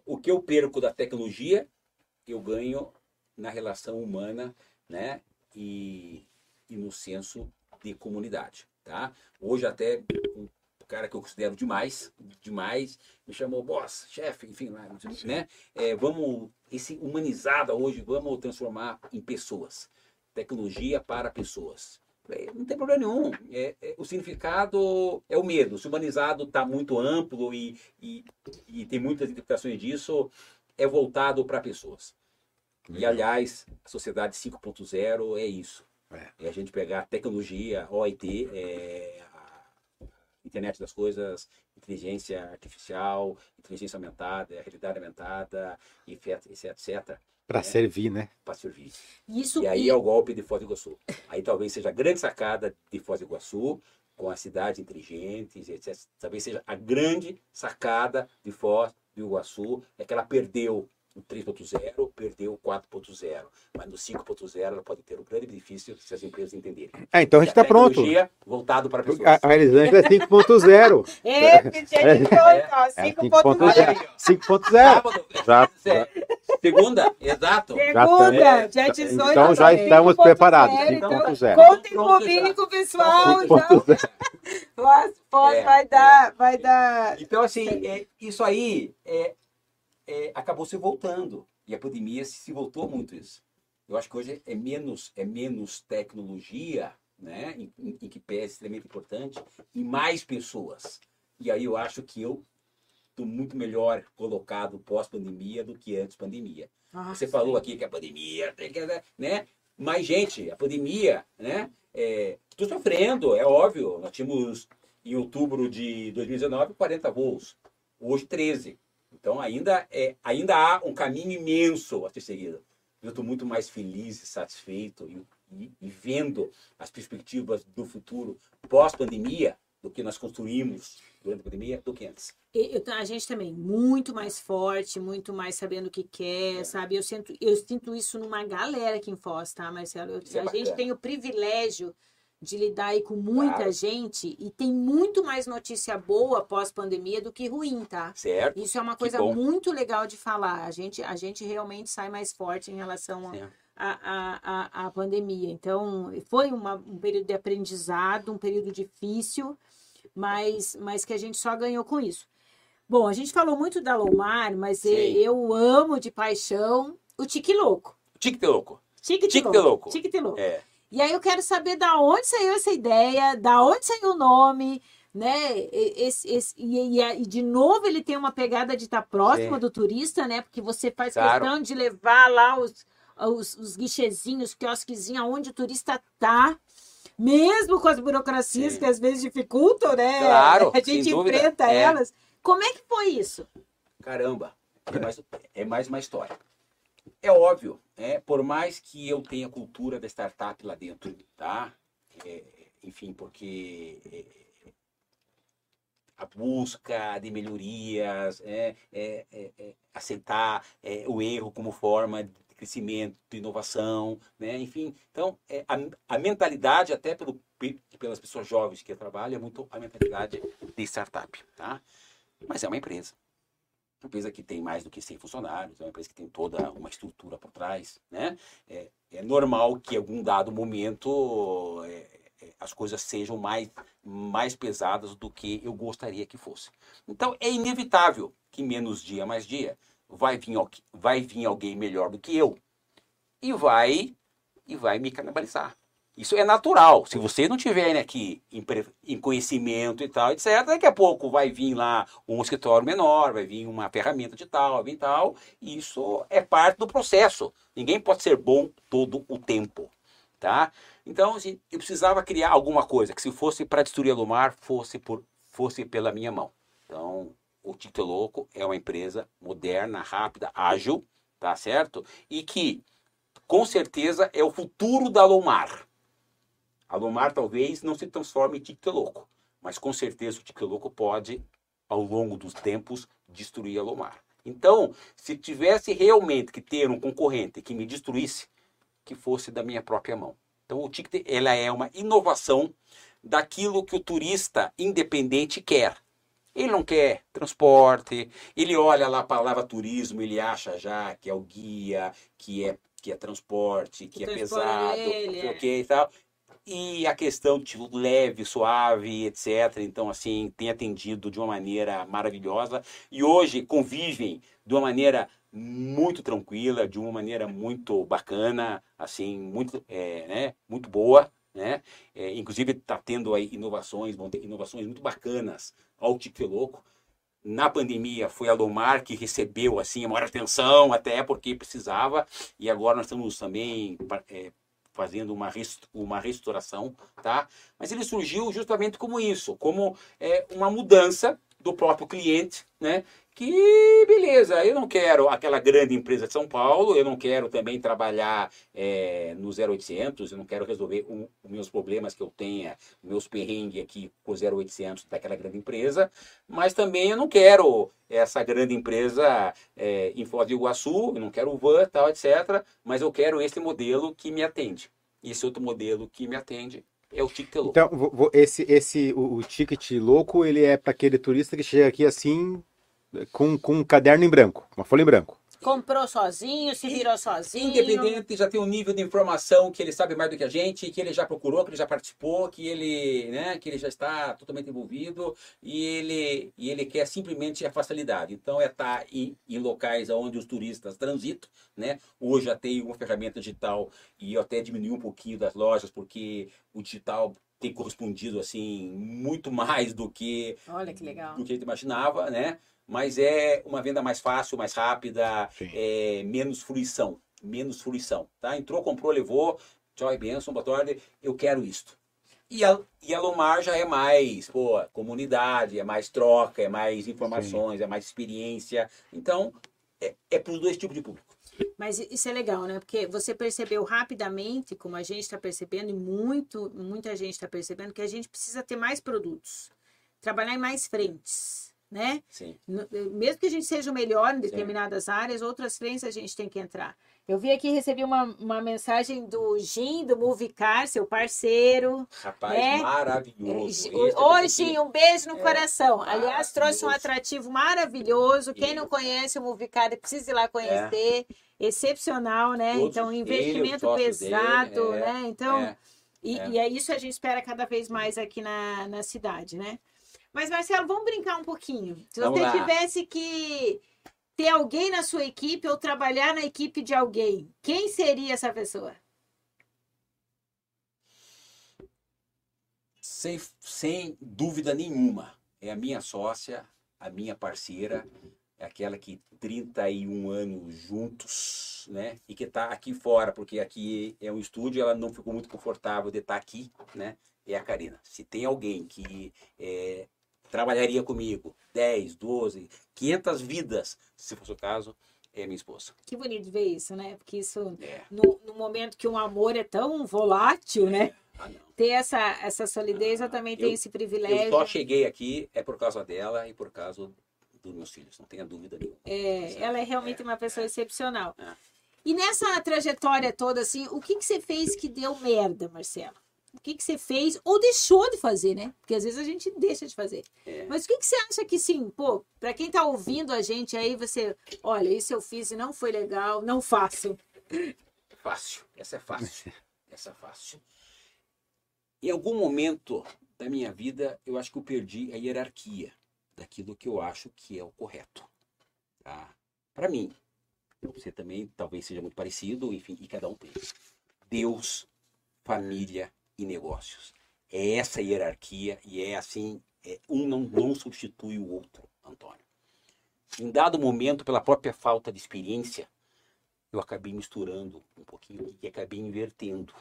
o que eu perco da tecnologia, eu ganho na relação humana, né? E e no senso de comunidade, tá? Hoje até um cara que eu considero demais, demais, me chamou boss, chefe, enfim, né? É, vamos, esse humanizada hoje, vamos transformar em pessoas. Tecnologia para pessoas. Não tem problema nenhum. É, é, o significado é o mesmo. Se o humanizado está muito amplo e, e, e, tem muitas interpretações disso, é voltado para pessoas. E, aliás, a sociedade 5.0 é isso. É. E a gente pegar tecnologia, OIT, é, internet das coisas, inteligência artificial, inteligência aumentada, realidade aumentada, etc, etc. Para né? servir, né? Para servir. Isso, e aí e... é o golpe de Foz do Iguaçu. Aí talvez seja a grande sacada de Foz do Iguaçu, com as cidades inteligentes, etc. Talvez seja a grande sacada de Foz do Iguaçu, é que ela perdeu no 3.0 perdeu o 4.0, mas no 5.0 ela pode ter um grande benefício se as empresas entenderem. É, então a gente está pronto. voltado para pessoas. A, a Elisângela é 5.0. [LAUGHS] é, gente, é, 5.0. 5.0. Segunda, exato. Segunda, dia 18. Então já estamos preparados. 5.0. Contem comigo, com o pessoal. Pode, [LAUGHS] vai dar, vai dar. Então, assim, é, isso aí é, é, acabou se voltando. E a pandemia se voltou muito isso. Eu acho que hoje é menos, é menos tecnologia, né, em, em, em que pé é extremamente importante, e mais pessoas. E aí eu acho que eu estou muito melhor colocado pós-pandemia do que antes pandemia. Ah, Você sim. falou aqui que a pandemia, né? Mas, gente, a pandemia, né? Estou é, sofrendo, é óbvio. Nós tínhamos, em outubro de 2019, 40 voos. Hoje, 13. Então ainda, é, ainda há um caminho imenso a ser seguido. Eu estou muito mais feliz e satisfeito e, e, e vendo as perspectivas do futuro pós-pandemia do que nós construímos durante a pandemia do que antes. Eu, a gente também, muito mais forte, muito mais sabendo o que quer, é. sabe? Eu sinto, eu sinto isso numa galera aqui em Foz, tá, Marcelo? Eu, a gente tem o privilégio de lidar aí com muita Claro. gente e tem muito mais notícia boa pós-pandemia do que ruim, tá? Certo? Isso é uma coisa muito legal de falar. A gente, a gente realmente sai mais forte em relação a, Certo. a, a, pandemia. Então, foi uma, um período de aprendizado, um período difícil, mas, mas que a gente só ganhou com isso. Bom, a gente falou muito da Lomar, mas Sim. eu amo de paixão o Tique Louco. Tique louco. Tique Tique de Louco. Tique Louco. É. E aí eu quero saber da onde saiu essa ideia, da onde saiu o nome, né? E- Esse, esse- e, e e de novo ele tem uma pegada de estar próximo Sim. do turista, né? Porque você faz Claro. questão de levar lá os, os, os guichezinhos, quiosquezinhos, aonde o turista tá. Mesmo com as burocracias Sim. que às vezes dificultam, né? Claro, [LAUGHS] A gente enfrenta É. elas. Como é que foi isso? Caramba, é mais, é mais uma história. É óbvio, é, por mais que eu tenha cultura da startup lá dentro, tá? É, enfim, porque é, a busca de melhorias, é, é, é, é, aceitar o erro como forma de crescimento, de inovação, né? Enfim, então a, a mentalidade até pelo, pe- pelas pessoas jovens que eu trabalho é muito a mentalidade de startup, tá? Mas é uma empresa. Uma empresa que tem mais do que 100 funcionários, é uma empresa que tem toda uma estrutura por trás, né? É, é normal que em algum dado momento é, é, as coisas sejam mais, mais pesadas do que eu gostaria que fosse. Então é inevitável que menos dia mais dia vai vir, vai vir alguém melhor do que eu e vai e vai me canibalizar. Isso é natural. Se você não tiver aqui em, pre- em conhecimento e tal, etc., daqui a pouco vai vir lá um escritório menor, vai vir uma ferramenta de tal, vai vir tal. Isso é parte do processo. Ninguém pode ser bom todo o tempo. Tá? Então, assim, eu precisava criar alguma coisa que, se fosse para destruir a Lumar, fosse, por, fosse pela minha mão. Então, o Tito Louco é uma empresa moderna, rápida, ágil, tá certo? E que, com certeza, é o futuro da Lomar. A Lomar talvez não se transforme em Tito Louco, mas com certeza o Tito Louco pode, ao longo dos tempos, destruir a Lomar. Então, se tivesse realmente que ter um concorrente que me destruísse, que fosse da minha própria mão. Então, o Ticket ela é uma inovação daquilo que o turista independente quer. Ele não quer transporte, ele olha lá a palavra turismo, ele acha já que é o guia, que é, que é transporte, que Que é pesado, ele, não sei é. o que e tal. E a questão de leve, suave, etc. Então, assim, tem atendido de uma maneira maravilhosa. E hoje convivem de uma maneira muito tranquila, de uma maneira muito bacana, assim, muito, é, né, muito boa. Né? É, inclusive está tendo aí inovações, vão ter inovações muito bacanas ao Tique Louco. Na pandemia foi a Lomar que recebeu assim a maior atenção, até porque precisava, e agora nós estamos também é, fazendo uma, uma restauração, tá? Mas ele surgiu justamente como isso, como é, uma mudança do próprio cliente, né? Que beleza, eu não quero aquela grande empresa de São Paulo, eu não quero também trabalhar é, no 0800, eu não quero resolver os meus problemas que eu tenha, meus perrengues aqui com o 0800 daquela grande empresa, mas também eu não quero essa grande empresa é, em Foz do Iguaçu, eu não quero o van, tal, etc. Mas eu quero esse modelo que me atende. Esse outro modelo que me atende é o Ticket Louco. Então, vo- vo- esse, esse, o, o ticket louco, ele é para aquele turista que chega aqui assim, com, com um caderno em branco, uma folha em branco. Comprou sozinho, se virou sozinho. Independente, já tem um nível de informação que ele sabe mais do que a gente, que ele já procurou, que ele já participou, que ele, né, que ele já está totalmente envolvido e ele, e ele quer simplesmente a facilidade. Então é estar em, em locais onde os turistas transitam, né? Hoje já tem uma ferramenta digital e eu até diminui um pouquinho das lojas porque o digital tem correspondido assim muito mais do que Olha que legal. do que a gente imaginava, né? Mas é uma venda mais fácil, mais rápida, Sim. é, menos fruição, menos fruição, tá? Entrou, comprou, levou, tchau e benção, boa tarde, eu quero isto. E a, e a Lomar já é mais, pô, comunidade, é mais troca, é mais informações, é mais experiência. Então, é, é para os dois tipos de público. Mas isso é legal, né? Porque você percebeu rapidamente, como a gente está percebendo, e muito, muita gente está percebendo, que a gente precisa ter mais produtos, trabalhar em mais frentes, né? Sim. No- Mesmo que a gente seja o melhor em determinadas áreas, outras frentes a gente tem que entrar. Eu vi aqui, recebi uma, uma mensagem do Jim, do Movicar, seu parceiro. Rapaz, É. maravilhoso. Ô, Jim, um beijo no É, coração. Aliás, trouxe um atrativo maravilhoso. Quem não conhece o Movicar, precisa ir lá conhecer. Excepcional, né? Todos então, investimento pesado, dele, é, né? Então, É. e, é. e é isso que a gente espera cada vez mais aqui na, na cidade, né? Mas, Marcelo, vamos brincar um pouquinho. Se Vamos você lá. tivesse que ter alguém na sua equipe ou trabalhar na equipe de alguém, quem seria essa pessoa? Sem, sem dúvida nenhuma. É a minha sócia, a minha parceira, é aquela que 31 anos juntos, né? E que está aqui fora, porque aqui é um estúdio, ela não ficou muito confortável de estar aqui, né? É a Karina. Se tem alguém que é, trabalharia comigo 10, 12, 500 vidas, se fosse o caso, é minha esposa. Que bonito ver isso, né? Porque isso, É. no, no momento que um amor é tão volátil, né? Ah. Ter essa, essa solidez, eu também tenho Eu- esse Eu privilégio. só cheguei aqui é por causa dela e por causa dos meus filhos, não tenha dúvida nenhuma. É, ela é realmente uma pessoa excepcional. É. E nessa trajetória toda, assim, o que, que você fez que deu merda, Marcelo? O que, que você fez ou deixou de fazer, né? Porque às vezes a gente deixa de fazer. É. Mas o que, que você acha que, sim, pô, pra quem tá ouvindo a gente aí, você, olha, isso eu fiz e não foi legal, não faço. Fácil, essa é fácil. [LAUGHS] Essa é fácil. Em algum momento da minha vida, eu acho que eu perdi a hierarquia daquilo que eu acho que é o correto. Tá? Para mim. Você também talvez seja muito parecido, enfim, e cada um tem. Deus, família e negócios. É essa hierarquia e é assim, é, um não, não substitui o outro, Antônio. Em dado momento, pela própria falta de experiência, eu acabei misturando um pouquinho e acabei invertendo.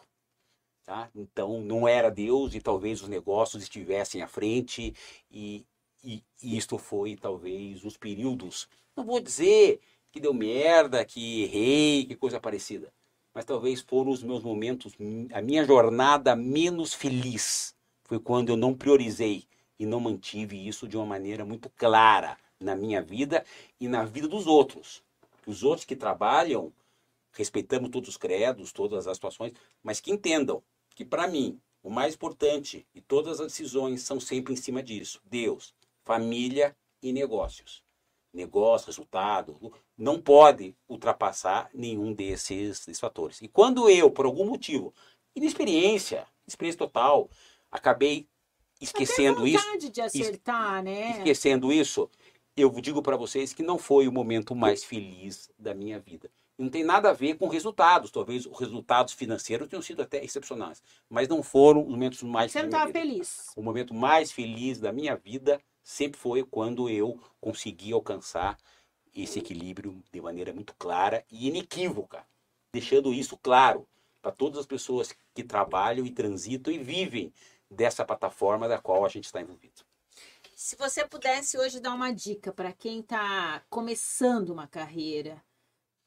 Tá? Então, não era Deus e talvez os negócios estivessem à frente e, e, e isto foi talvez os períodos, não vou dizer que deu merda, que errei, que coisa parecida, mas talvez foram os meus momentos, a minha jornada menos feliz foi quando eu não priorizei e não mantive isso de uma maneira muito clara na minha vida e na vida dos outros. Os outros que trabalham, respeitamos todos os credos, todas as situações, mas que entendam que para mim o mais importante e todas as decisões são sempre em cima disso: Deus, família e negócios. Negócio, resultado, não pode ultrapassar nenhum desses, desses fatores. E quando eu, por algum motivo, inexperiência, experiência total, acabei esquecendo isso, acertar, né? esquecendo isso, eu digo para vocês que não foi o momento mais feliz da minha vida. Não tem nada a ver com resultados. Talvez os resultados financeiros tenham sido até excepcionais, mas não foram os momentos mais Você não estava feliz. O momento mais feliz da minha vida sempre foi quando eu consegui alcançar esse equilíbrio de maneira muito clara e inequívoca, deixando isso claro para todas as pessoas que trabalham e transitam e vivem dessa plataforma da qual a gente está envolvido. Se você pudesse hoje dar uma dica para quem está começando uma carreira,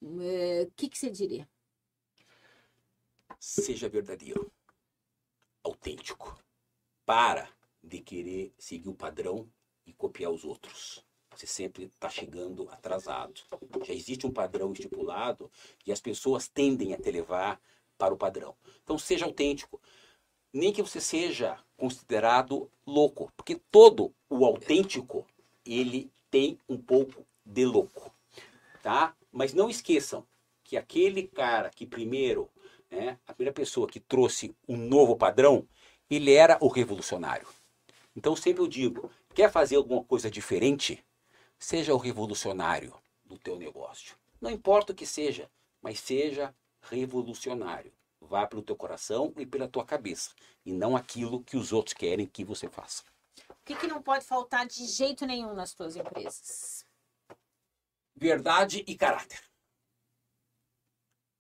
eh, o que, que você diria? Seja verdadeiro, autêntico. Para de querer seguir o padrão e copiar os outros. Você sempre está chegando atrasado. Já existe um padrão estipulado e as pessoas tendem a te levar para o padrão. Então seja autêntico. Nem que você seja considerado louco, porque todo o autêntico ele tem um pouco de louco, tá? Mas não esqueçam que aquele cara que primeiro, né, a primeira pessoa que trouxe um novo padrão, ele era o revolucionário. Então sempre eu digo, quer fazer alguma coisa diferente? Seja o revolucionário do teu negócio. Não importa o que seja, mas seja revolucionário. Vá pelo teu coração e pela tua cabeça, e não aquilo que os outros querem que você faça. O que, que não pode faltar de jeito nenhum nas tuas empresas? Verdade e caráter.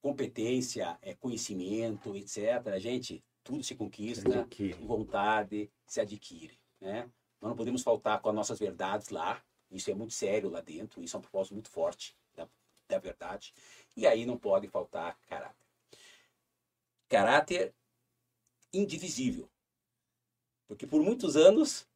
Competência, é conhecimento, etc. Gente, tudo se conquista, Adquire. vontade se adquire. Né? Nós não podemos faltar com as nossas verdades lá. Isso é muito sério lá dentro. Isso é um propósito muito forte da, da verdade. E aí não pode faltar caráter. Caráter indivisível. Porque por muitos anos,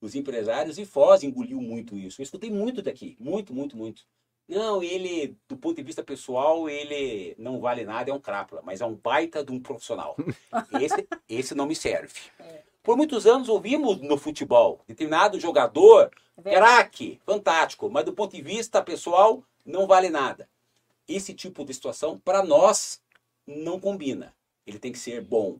os empresários e Foz engoliu muito isso. Eu escutei muito daqui. Muito, muito, muito. Não, ele, do ponto de vista pessoal, ele não vale nada, é um crápula, mas é um baita de um profissional. [LAUGHS] Esse, esse não me serve. É. Por muitos anos ouvimos no futebol, determinado jogador, É craque, fantástico, mas do ponto de vista pessoal, não vale nada. Esse tipo de situação, para nós, não combina. Ele tem que ser bom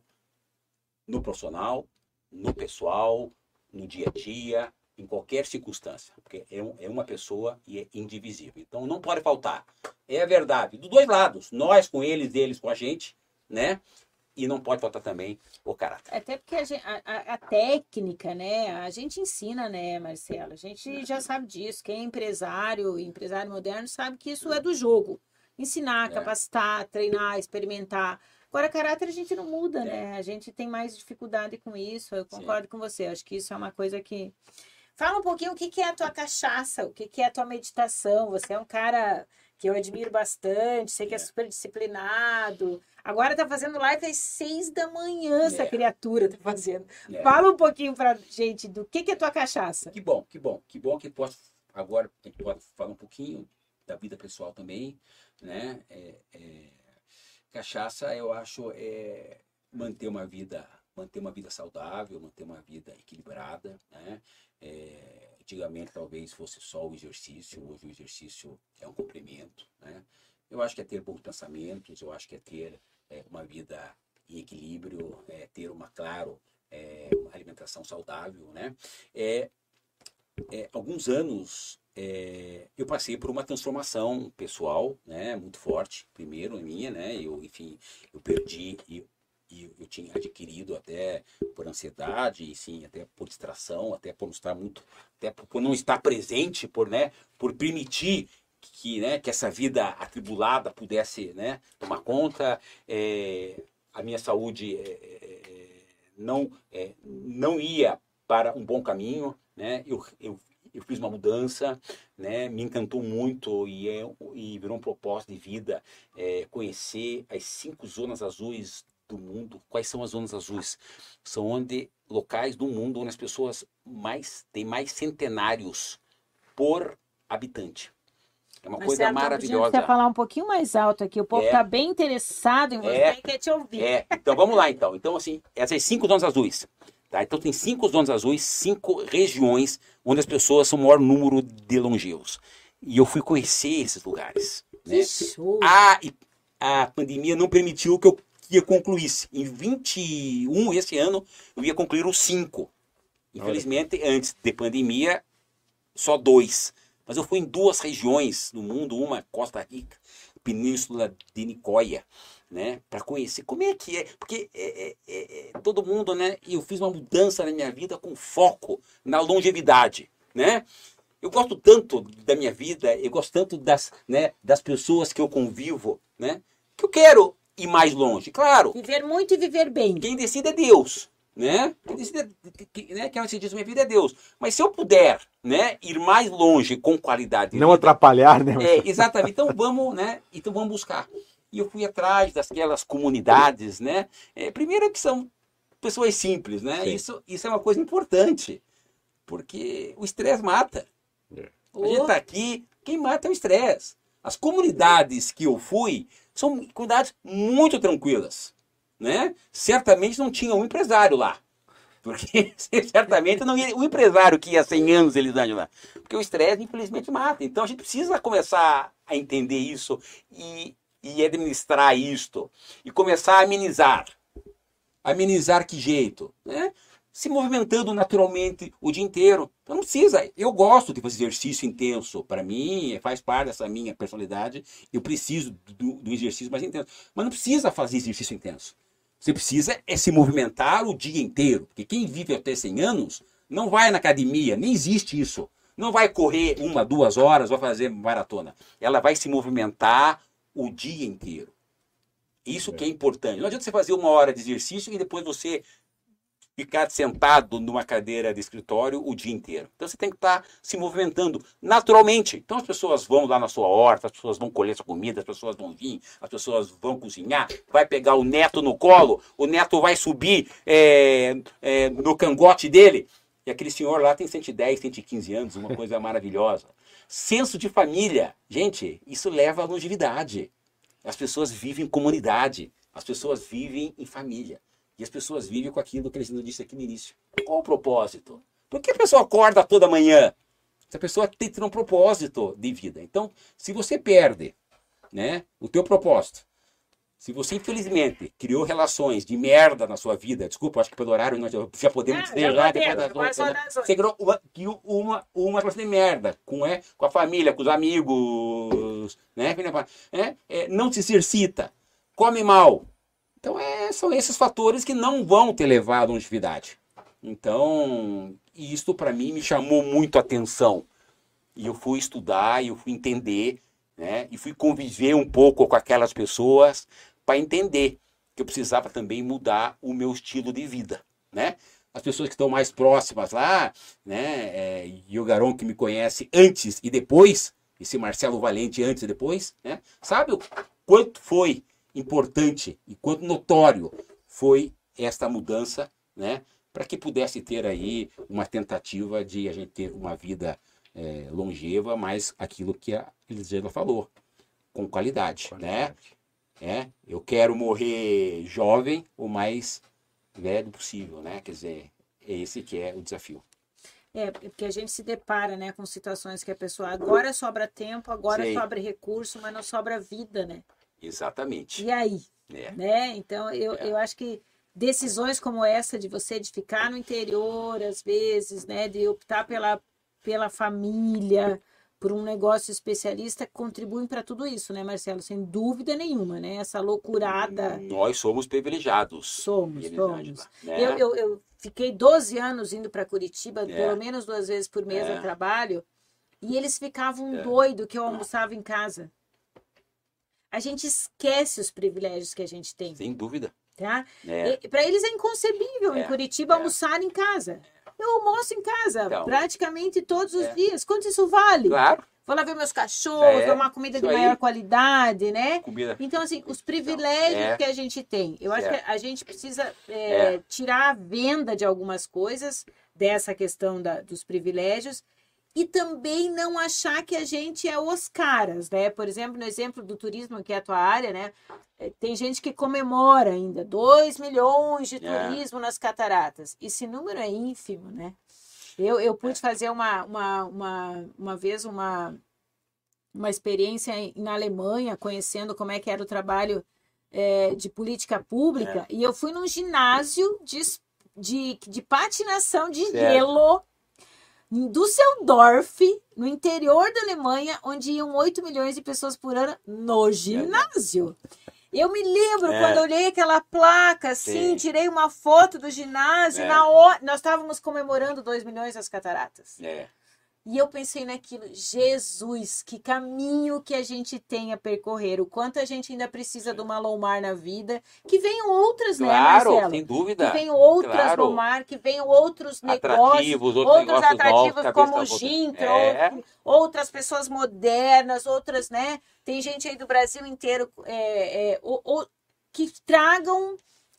no profissional, no pessoal, no dia a dia, em qualquer circunstância. Porque é, um- é uma pessoa e é indivisível. Então não pode faltar. É a verdade. Dos dois lados. Nós com eles, eles com a gente, né? E não pode faltar também o caráter. Até porque a, a- a- técnica, né? A gente ensina, né, Marcelo? A gente já sabe disso. Quem é empresário, empresário moderno, sabe que isso é do jogo. Ensinar, É. capacitar, treinar, experimentar. Agora, caráter a gente não muda, É. né? A gente tem mais dificuldade com isso. Eu concordo com você. Acho que isso é uma coisa que. Fala um pouquinho o que que é a tua cachaça, o que que é a tua meditação. Você é um cara que eu admiro bastante, sei que é É. super disciplinado. Agora tá fazendo live às seis da manhã, essa É. criatura tá fazendo. É. Fala um pouquinho pra gente do que que é tua cachaça. Que bom, que bom, que bom que posso agora a gente pode falar um pouquinho da vida pessoal também, né? É, é, cachaça, eu acho, é manter uma vida, manter uma vida saudável, manter uma vida equilibrada, né? É, antigamente talvez fosse só o exercício, hoje o exercício é um complemento, né? Eu acho que é ter bons pensamentos, eu acho que é ter é, uma vida em equilíbrio, é ter uma, claro, é, uma alimentação saudável, né? É, é, alguns anos é, eu passei por uma transformação pessoal, né, muito forte. Primeiro minha, né, eu, enfim, eu perdi e e eu tinha adquirido até por ansiedade, e sim, até por distração, até por não estar muito, até por, não estar presente, por, né, por permitir que, né, que essa vida atribulada pudesse, né, tomar conta. É, a minha saúde é, é, é, não, é, não ia para um bom caminho, né? Eu, eu, eu fiz uma mudança, né? Me encantou muito e, é, e virou um propósito de vida é, conhecer as cinco zonas azuis do mundo. Quais são as zonas azuis? São onde locais do mundo onde as pessoas mais têm mais centenários por habitante. É uma coisa Marcelo, maravilhosa. Você falar um pouquinho mais alto aqui. O povo É. tá bem interessado em você É. e quer te ouvir. É, então vamos lá então. Então, assim, essas cinco zonas azuis. Tá? Então tem cinco zonas azuis, cinco regiões onde as pessoas são o maior número de longevos. E eu fui conhecer esses lugares. Né? Que show. A, e a pandemia não permitiu que eu, eu concluísse. Em 21, esse ano, eu ia concluir os cinco. Infelizmente, antes de pandemia, só dois. Mas eu fui em duas regiões no mundo, uma Costa Rica, Península de Nicoya, né, para conhecer como é que é, porque é, é, é, é, todo mundo, né, e eu fiz uma mudança na minha vida com foco na longevidade, né? Eu gosto tanto da minha vida, eu gosto tanto das, né, das pessoas que eu convivo, né, que eu quero ir mais longe. Claro, Viver muito e viver bem. quem decide é Deus, né? Quem decide, é- que- né? Quem decide minha vida é Deus. Mas se eu puder, né, ir mais longe com qualidade de Não vida, atrapalhar, né? é, exatamente. Então vamos, né? Então vamos buscar. E eu fui atrás daquelas comunidades, né? É, primeiro que são pessoas simples, né? Sim. Isso, isso é uma coisa importante, porque o estresse mata. A gente está aqui, quem mata é o estresse. As comunidades que eu fui são comunidades muito tranquilas, né? Certamente não tinha um empresário lá. Porque [LAUGHS] certamente não ia, o empresário que ia 100 anos eles andam lá. Porque o estresse, infelizmente, mata. Então a gente precisa começar a entender isso e, e administrar isto. E começar a amenizar. Amenizar que jeito? Né? Se movimentando naturalmente o dia inteiro. Então não precisa. Eu gosto de fazer exercício intenso. Para mim, faz parte dessa minha personalidade. Eu preciso do, do exercício mais intenso. Mas não precisa fazer exercício intenso. Você precisa é se movimentar o dia inteiro. Porque quem vive até 100 anos não vai na academia, nem existe isso. Não vai correr uma, duas horas, vai fazer maratona. Ela vai se movimentar o dia inteiro. Isso que é importante. Não adianta você fazer uma hora de exercício e depois você ficar sentado numa cadeira de escritório o dia inteiro. Então você tem que estar se movimentando naturalmente. Então as pessoas vão lá na sua horta, as pessoas vão colher sua comida, as pessoas vão vir, as pessoas vão cozinhar, vai pegar o neto no colo, o neto vai subir é, é, no cangote dele. E aquele senhor lá tem 110, 115 anos, uma coisa [LAUGHS] maravilhosa. senso de família. Gente, isso leva à longevidade. As pessoas vivem em comunidade, as pessoas vivem em família. E as pessoas vivem com aquilo que a gente disse aqui no início. Qual o propósito? Por que a pessoa acorda toda manhã? Essa pessoa tem que ter um propósito de vida. Então, se você perde né, o teu propósito, se você, infelizmente, criou relações de merda na sua vida, desculpa, acho que pelo horário nós já podemos Ah, dizer já depois das né? oito. Você criou uma, uma, uma relação de merda com, é, com a família, com os amigos, né? É, é, não se exercita, come mal. Então, é, são esses fatores que não vão te levar à longevidade. Então, isso para mim me chamou muito a atenção. E eu fui estudar, eu fui entender, né? E fui conviver um pouco com aquelas pessoas para entender que eu precisava também mudar o meu estilo de vida, né? As pessoas que estão mais próximas lá, né? É, e o Garon que me conhece antes e depois, esse Marcelo Valente antes e depois, né? Sabe o quanto foi importante e quanto notório foi esta mudança, né? Para que pudesse ter aí uma tentativa de a gente ter uma vida é, longeva, mas aquilo que a Elisângela falou, com qualidade, né? É, eu quero morrer jovem o mais velho possível, né? Quer dizer, é esse que é o desafio. É, porque a gente se depara, né, com situações que a pessoa agora sobra tempo, agora Sim. sobra recurso, mas não sobra vida, né? Exatamente. E aí, É. né? Então, eu, É. eu acho que decisões como essa de você de ficar no interior, às vezes, né, de optar pela, pela família, por um negócio especialista, contribuem para tudo isso, né, Marcelo? Sem dúvida nenhuma, né? Essa loucurada. Nós somos privilegiados. Somos, somos. né? Eu, eu, eu fiquei 12 anos indo para Curitiba, É. pelo menos duas vezes por mês É. a trabalho, e eles ficavam É. doido que eu almoçava em casa. A gente esquece os privilégios que a gente tem, Sem dúvida. tá? É. Para eles é inconcebível É, em Curitiba é. almoçar em casa. Eu almoço em casa Então. praticamente todos os É. dias. Quanto isso vale? Claro. Vou lá ver meus cachorros, É, ver uma comida de isso aí. maior qualidade, né? Comida. Então, assim, os privilégios é. que a gente tem. Eu acho que a gente precisa é, É. tirar a venda de algumas coisas dessa questão da- dos privilégios e também não achar que a gente é os caras, né? Por exemplo, no exemplo do turismo, que é a tua área, né? É, Tem gente que comemora ainda 2 milhões de É. turismo nas cataratas. Esse número é ínfimo, né? Eu, eu pude fazer uma, uma, uma, uma vez uma, uma experiência na Alemanha, conhecendo como é que era o trabalho eh, de política pública, e eu fui num ginásio de, de, de patinação de Certo. gelo em Düsseldorf, no interior da Alemanha, onde iam 8 milhões de pessoas por ano no ginásio. Eu me lembro É. quando olhei aquela placa, assim, Sim. tirei uma foto do ginásio, É. na hora, nós estávamos comemorando 2 milhões das cataratas. É. E eu pensei naquilo, Jesus, que caminho que a gente tem a percorrer, o quanto a gente ainda precisa de uma Lomar na vida, que venham outras, né, Claro, Marcelo? sem Que dúvida. venham outras Claro. Lomar, que venham outros negócios, outros, outros negócios novos, atrativos cabeça como o Gintra, É. outro- outras pessoas modernas, outras, né? Tem gente aí do Brasil inteiro é, é, o- o- que tragam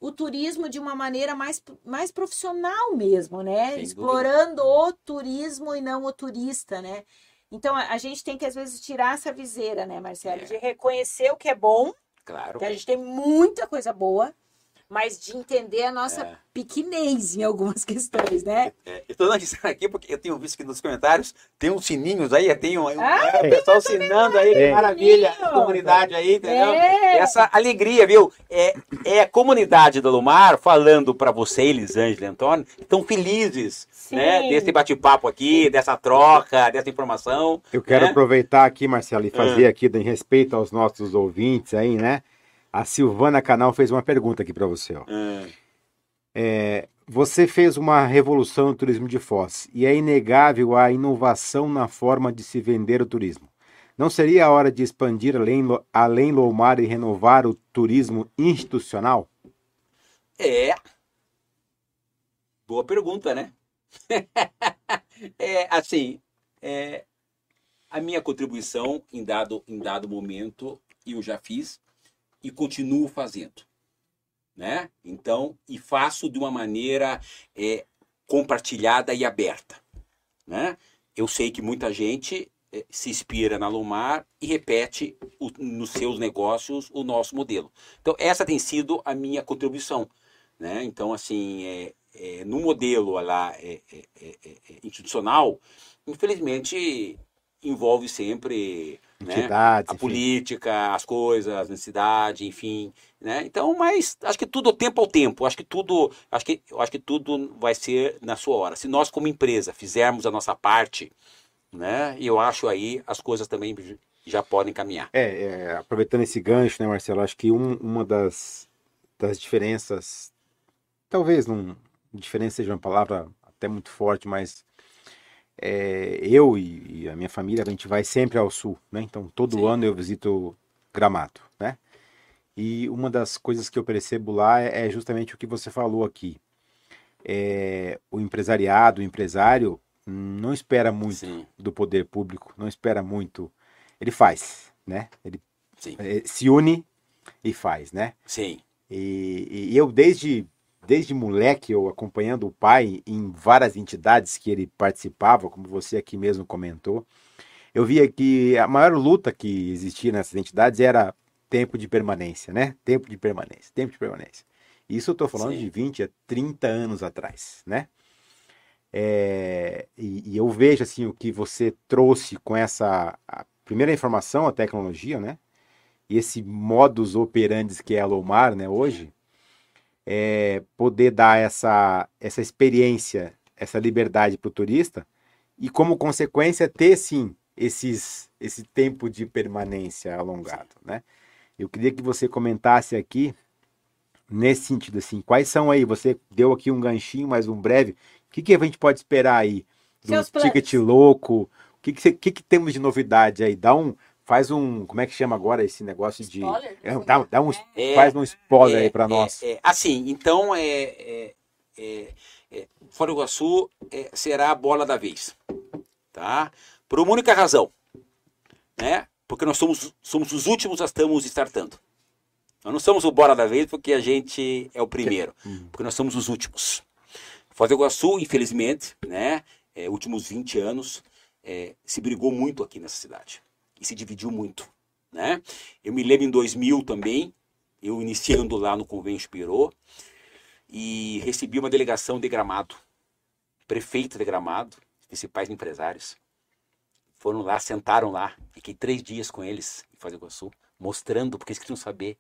o turismo de uma maneira mais, mais profissional mesmo, né? Sem Explorando o turismo e não o turista, né? Então a, a gente tem que às vezes tirar essa viseira, né, Marcelo? É. De reconhecer o que é bom, Claro. que a gente tem muita coisa boa, mas de entender a nossa É. pequenez em algumas [LAUGHS] questões, né? É, eu tô analisando aqui porque eu tenho visto que nos comentários tem uns sininhos aí, tem um, um- Ah, é, o pessoal assinando aí, que É. maravilha, a comunidade aí, entendeu? É. Essa alegria, viu? É, é a comunidade do Lumar falando para você, Elisângela e Antônio, estão felizes, Sim. né? Desse bate-papo aqui, dessa troca, dessa informação. Eu quero né? aproveitar aqui, Marcelo, e Ah. fazer aqui, em respeito aos nossos ouvintes aí, né? A Silvana Canal fez uma pergunta aqui para você, ó. Hum, Você fez uma revolução no turismo de Foz e é inegável a inovação na forma de se vender o turismo. Não seria a hora de expandir além, além Lomar e renovar o turismo institucional? É. Boa pergunta, né? [LAUGHS] é, assim, é, a minha contribuição em dado, em dado momento eu já fiz e continuo fazendo, né? Então, e faço de uma maneira é, compartilhada e aberta, né? Eu sei que muita gente eh, se inspira na Lomar e repete o, nos seus negócios o nosso modelo. Então, essa tem sido a minha contribuição. Né? Então, assim, é, é, no modelo lá é, é, é, é institucional, infelizmente envolve sempre né, a enfim. política, as coisas, a necessidade, enfim, né? Então, mas acho que tudo tempo ao tempo. Acho que tudo, acho que acho que tudo vai ser na sua hora. Se nós como empresa fizermos a nossa parte, né? Eu acho aí as coisas também já podem caminhar. É, é aproveitando esse gancho, né, Marcelo? Acho que um, uma das, das diferenças, talvez não diferença seja uma palavra até muito forte, mas é, eu e, e, a minha família, a gente vai sempre ao sul, né? Então, todo Sim. ano eu visito Gramado, né? E uma das coisas que eu percebo lá é, é justamente o que você falou aqui. É, o empresariado, o empresário, não espera muito Sim. do poder público, não espera muito. Ele faz, né? Ele é, se une e faz, né? Sim. E, e eu, desde desde moleque, eu acompanhando o pai em várias entidades que ele participava, como você aqui mesmo comentou, eu via que a maior luta que existia nessas entidades era tempo de permanência, né? Tempo de permanência, tempo de permanência. Isso eu estou falando Sim. de 20 a 30 anos atrás, né? É, e, e, eu vejo assim o que você trouxe com essa primeira informação, a tecnologia, né? E esse modus operandi que é a Lomar, né? Hoje, é, poder dar essa, essa experiência, essa liberdade para o turista e, como consequência, ter sim esses, esse tempo de permanência alongado. Né? Eu queria que você comentasse aqui, nesse sentido, assim, quais são aí, você deu aqui um ganchinho, mais um breve, o que, que a gente pode esperar aí do Seus ticket planos. louco? O que, que, que, que temos de novidade aí? Dá um, Faz um. Como é que chama agora esse negócio de. Spoiler, é, dá, dá um, é, faz um spoiler é, aí para nós. É, assim, então é. é, é Fora do Iguaçu será a bola da vez. Tá? Por uma única razão. Né? Porque nós somos, somos os últimos a estamos startando. Nós não somos o bola da vez porque a gente é o primeiro. Uhum. Porque nós somos os últimos. Foz do Iguaçu, infelizmente, né? É, últimos 20 anos, é, se brigou muito aqui nessa cidade se dividiu muito. Né? Eu me lembro em 2000 também, eu iniciando lá no Convênio Pirô, e recebi uma delegação de Gramado, prefeito de Gramado, principais empresários. Foram lá, sentaram lá, fiquei três dias com eles em Foz do Iguaçu, mostrando, porque eles queriam saber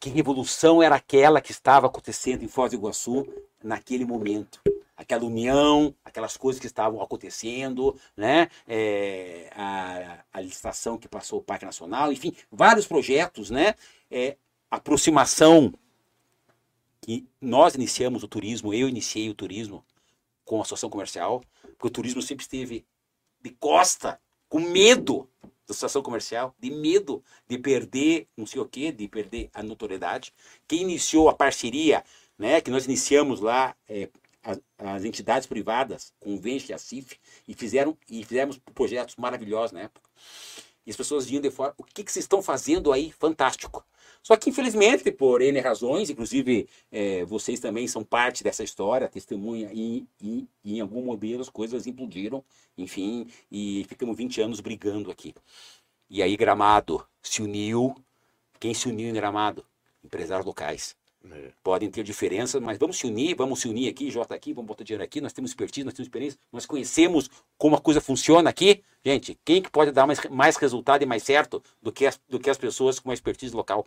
que revolução era aquela que estava acontecendo em Foz do Iguaçu naquele momento aquela união, aquelas coisas que estavam acontecendo, né? É, a, a, licitação que passou o Parque Nacional, enfim, vários projetos, né? É, aproximação que nós iniciamos o turismo, eu iniciei o turismo com a associação comercial, porque o turismo sempre esteve de costa, com medo da associação comercial, de medo de perder não sei o quê, de perder a notoriedade. Quem iniciou a parceria, né, que nós iniciamos lá é, as, entidades privadas, Convence e a CIF, e, fizeram, e fizemos projetos maravilhosos na época. E as pessoas vinham de fora, o que, que vocês estão fazendo aí? Fantástico. Só que, infelizmente, por N razões, inclusive é, vocês também são parte dessa história, testemunha, e, e, e, em algum modelo as coisas implodiram, enfim, e ficamos 20 anos brigando aqui. E aí Gramado se uniu. Quem se uniu em Gramado? Empresários locais. É. Podem ter diferenças, mas vamos se unir, vamos se unir aqui, J aqui, vamos botar dinheiro aqui, nós temos expertise, nós temos experiência, nós conhecemos como a coisa funciona aqui. Gente, quem que pode dar mais, mais resultado e mais certo do que, as, do que as pessoas com uma expertise local?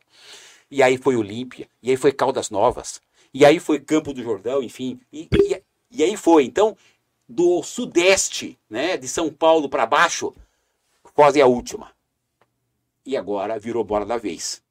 E aí foi Olímpia, e aí foi Caldas Novas, e aí foi Campo do Jordão, enfim, e, e, e aí foi. Então, do sudeste, né, de São Paulo para baixo, quase a última. E agora virou bola da vez.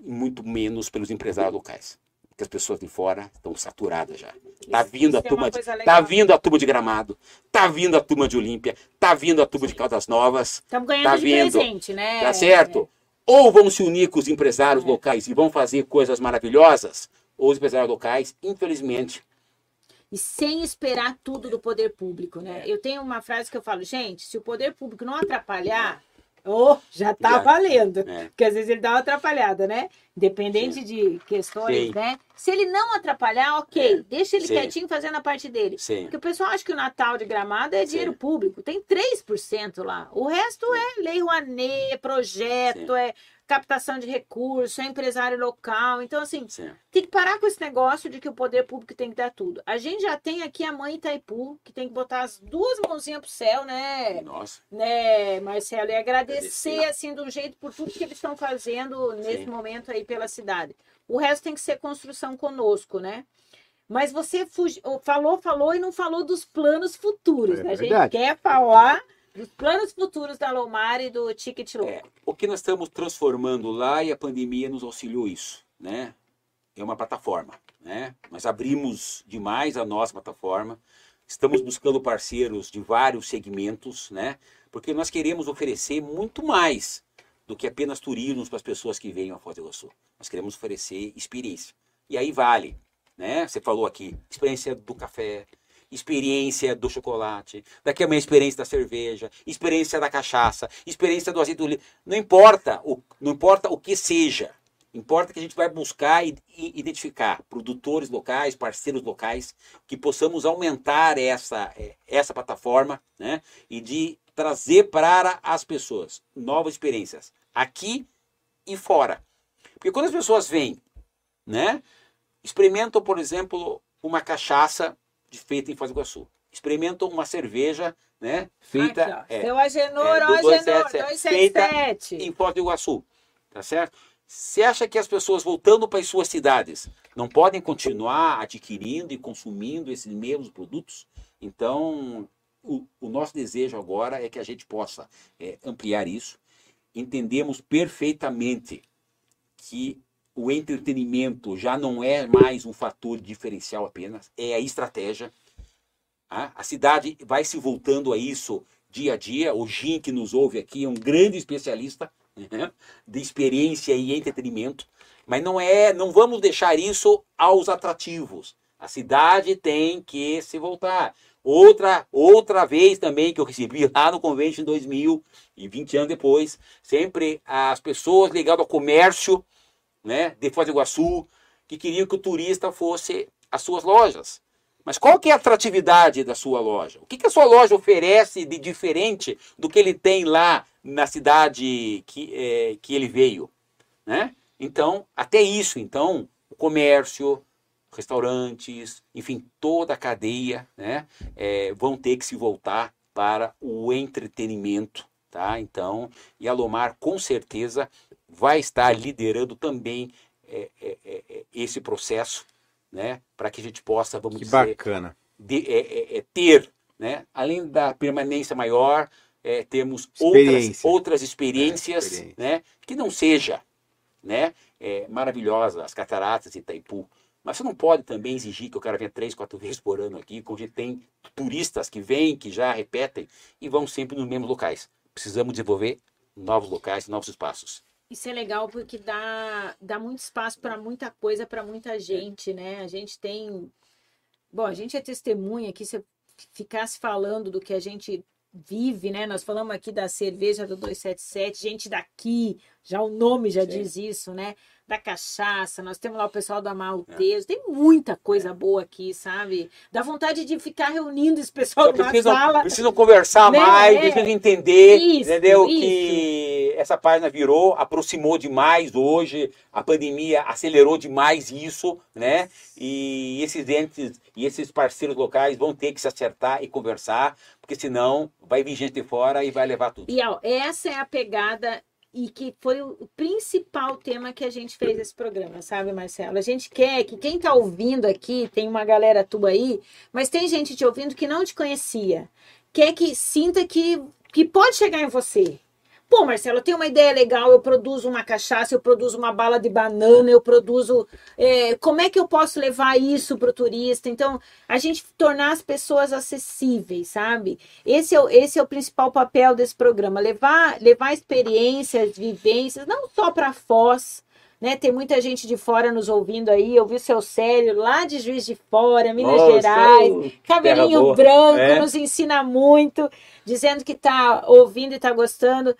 Muito menos pelos empresários locais que as pessoas de fora estão saturadas já. Tá vindo a é turma, de, tá vindo a turma de Gramado, tá vindo a turma de Olímpia, tá vindo a turma de Caldas Novas. Estamos ganhando tá de vindo, presente, né? Tá certo? Ou vamos se unir com os empresários é. locais e vão fazer coisas maravilhosas, ou os empresários locais, infelizmente, e sem esperar tudo do poder público, né? É. Eu tenho uma frase que eu falo, gente, se o poder público não atrapalhar, Oh, já tá Já. valendo. É. Porque às vezes ele dá uma atrapalhada, né? Independente de questões, Sim. né? Se ele não atrapalhar, ok. É. Deixa ele Sim. quietinho fazendo a parte dele. Sim. Porque o pessoal acha que o Natal de Gramado é Sim. dinheiro público. Tem 3% lá. O resto é lei Rouanet, é projeto, Sim. é captação de recursos, é empresário local. Então, assim, Sim. tem que parar com esse negócio de que o poder público tem que dar tudo. A gente já tem aqui a mãe Itaipu, que tem que botar as duas mãozinhas pro céu, né? Nossa. né, Marcelo, e agradecer Agradecer. assim um jeito por tudo que eles estão fazendo nesse Sim. momento aí pela cidade. O resto tem que ser construção conosco, né? Mas você fugi- falou, falou e não falou dos planos futuros. É né? A gente quer falar dos planos futuros da Lomar e do Ticket Louco. É, o que nós estamos transformando lá e a pandemia nos auxiliou isso, né? É uma plataforma, né? Nós abrimos demais a nossa plataforma, estamos buscando parceiros de vários segmentos, né? Porque nós queremos oferecer muito mais do que apenas turismo para as pessoas que venham a Foz do Iguaçu. Nós queremos oferecer experiência. E aí vale, né? Você falou aqui, experiência do café, experiência do chocolate, daqui a uma experiência da cerveja, experiência da cachaça, experiência do azeite. Não importa o, não importa o que seja. Importa que a gente vai buscar e, e identificar produtores locais, parceiros locais, que possamos aumentar essa, eh, essa plataforma né? e de trazer para as pessoas novas experiências, aqui e fora. Porque quando as pessoas vêm, né, experimentam, por exemplo, uma cachaça feita em Foz do Iguaçu, experimentam uma cerveja né, feita Aqui, ó. é, Seu Agenor, é, do Agenor, 277, feita 277. em Foz do Iguaçu, tá certo? Você acha que as pessoas voltando para as suas cidades não podem continuar adquirindo e consumindo esses mesmos produtos? Então, o, o nosso desejo agora é que a gente possa é, ampliar isso. Entendemos perfeitamente que o entretenimento já não é mais um fator diferencial apenas, é a estratégia. tá? A cidade vai se voltando a isso dia a dia. O Jim, que nos ouve aqui, é um grande especialista né, de experiência e entretenimento. Mas não é, não vamos deixar isso aos atrativos. A cidade tem que se voltar. Outra, outra vez também que eu recebi [LAUGHS] lá no Convention em 2000 e 20 anos depois, sempre as pessoas ligadas ao comércio, né, de Foz do Iguaçu, que queriam que o turista fosse às suas lojas. Mas qual que é a atratividade da sua loja? O que, que a sua loja oferece de diferente do que ele tem lá na cidade que, eh, que ele veio? Né? Então, até isso, então, o comércio, restaurantes, enfim, toda a cadeia, né, eh, vão ter que se voltar para o entretenimento, tá? Então, e a Lomar com certeza vai estar liderando também eh, eh, eh, eh, esse processo, né, para que a gente possa, vamos Que dizer, bacana. de- é, é, é, ter, né? além da permanência maior, é, temos outras, Experiência. outras experiências É, experiência. Né? que não seja né? é, maravilhosa, as cataratas de Itaipu. Mas você não pode também exigir que o cara venha três, quatro [LAUGHS] vezes por ano aqui, gente tem turistas que vêm, que já repetem e vão sempre nos mesmos locais. Precisamos desenvolver novos locais, novos espaços. Isso é legal porque dá, dá muito espaço para muita coisa, para muita gente, né? A gente tem. Bom, a gente é testemunha aqui, se eu ficasse falando do que a gente vive, né? Nós falamos aqui da cerveja do 277, gente daqui, já o nome já Sim. diz isso, né? Da cachaça, nós temos lá o pessoal do Amaltejo, tem muita coisa boa aqui, sabe? Dá vontade de ficar reunindo esse pessoal numa precisam, sala. precisam conversar Né? mais, É. precisam entender, Isso, entendeu? isso. Que essa página virou, aproximou demais hoje, a pandemia acelerou demais isso, né? E esses entes e esses parceiros locais vão ter que se acertar e conversar, porque senão vai vir gente de fora e vai levar tudo. E ó, essa é a pegada e que foi o principal tema que a gente fez esse programa, sabe, Marcelo? A gente quer que quem tá ouvindo aqui, tem uma galera tua aí, mas tem gente te ouvindo que não te conhecia. Quer que sinta que, que pode chegar em você. Pô, Marcelo, eu tenho uma ideia legal, eu produzo uma cachaça, eu produzo uma bala de banana, eu produzo. é, como é que eu posso levar isso para o turista? Então, a gente tornar as pessoas acessíveis, sabe? Esse é, esse é o principal papel desse programa, levar, levar experiências, vivências, não só para Foz, né? Tem muita gente de fora nos ouvindo aí, eu vi o seu Célio lá de Juiz de Fora, Minas Gerais, cabelinho branco, É. nos ensina muito, dizendo que está ouvindo e está gostando.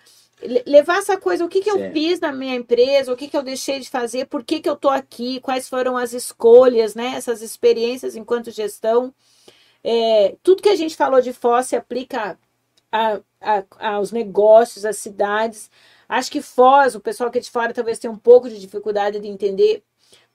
levar essa coisa, o que, que eu Certo. fiz na minha empresa, o que, que eu deixei de fazer, por que, que eu tô aqui, quais foram as escolhas, né? Essas experiências enquanto gestão. É, tudo que a gente falou de Foz se aplica a- a- aos negócios, às cidades. Acho que Foz, o pessoal que é de fora talvez tenha um pouco de dificuldade de entender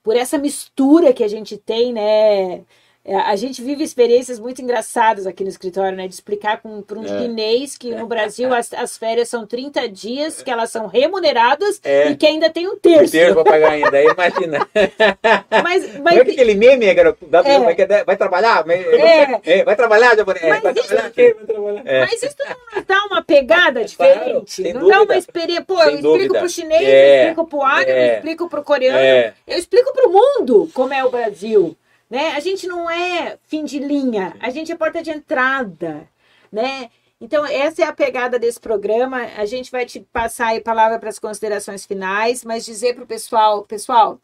por essa mistura que a gente tem, né? É, A gente vive experiências muito engraçadas aqui no escritório, né? De explicar para um É. chinês que no Brasil as, as férias são 30 dias, que elas são remuneradas É. e que ainda tem um O terço. terço pra pagar ainda, aí imagina. [LAUGHS] Mas, Não mas é que aquele meme, garoto, dá É. vai, vai trabalhar? Mas- É. É, vai trabalhar, japonês? Mas vai isso- trabalhar? É, vai trabalhar. É. Mas isso não dá uma pegada Claro, diferente. sem não dá uma experiência. Pô, Sem eu explico dúvida. pro chinês, eu É, explico pro árabe, eu é, explico pro coreano, É. eu explico pro mundo como é o Brasil. Né? A gente não é fim de linha, a gente é porta de entrada. Né? Então, essa é a pegada desse programa. A gente vai te passar aí a palavra para as considerações finais, mas dizer para o pessoal, pessoal,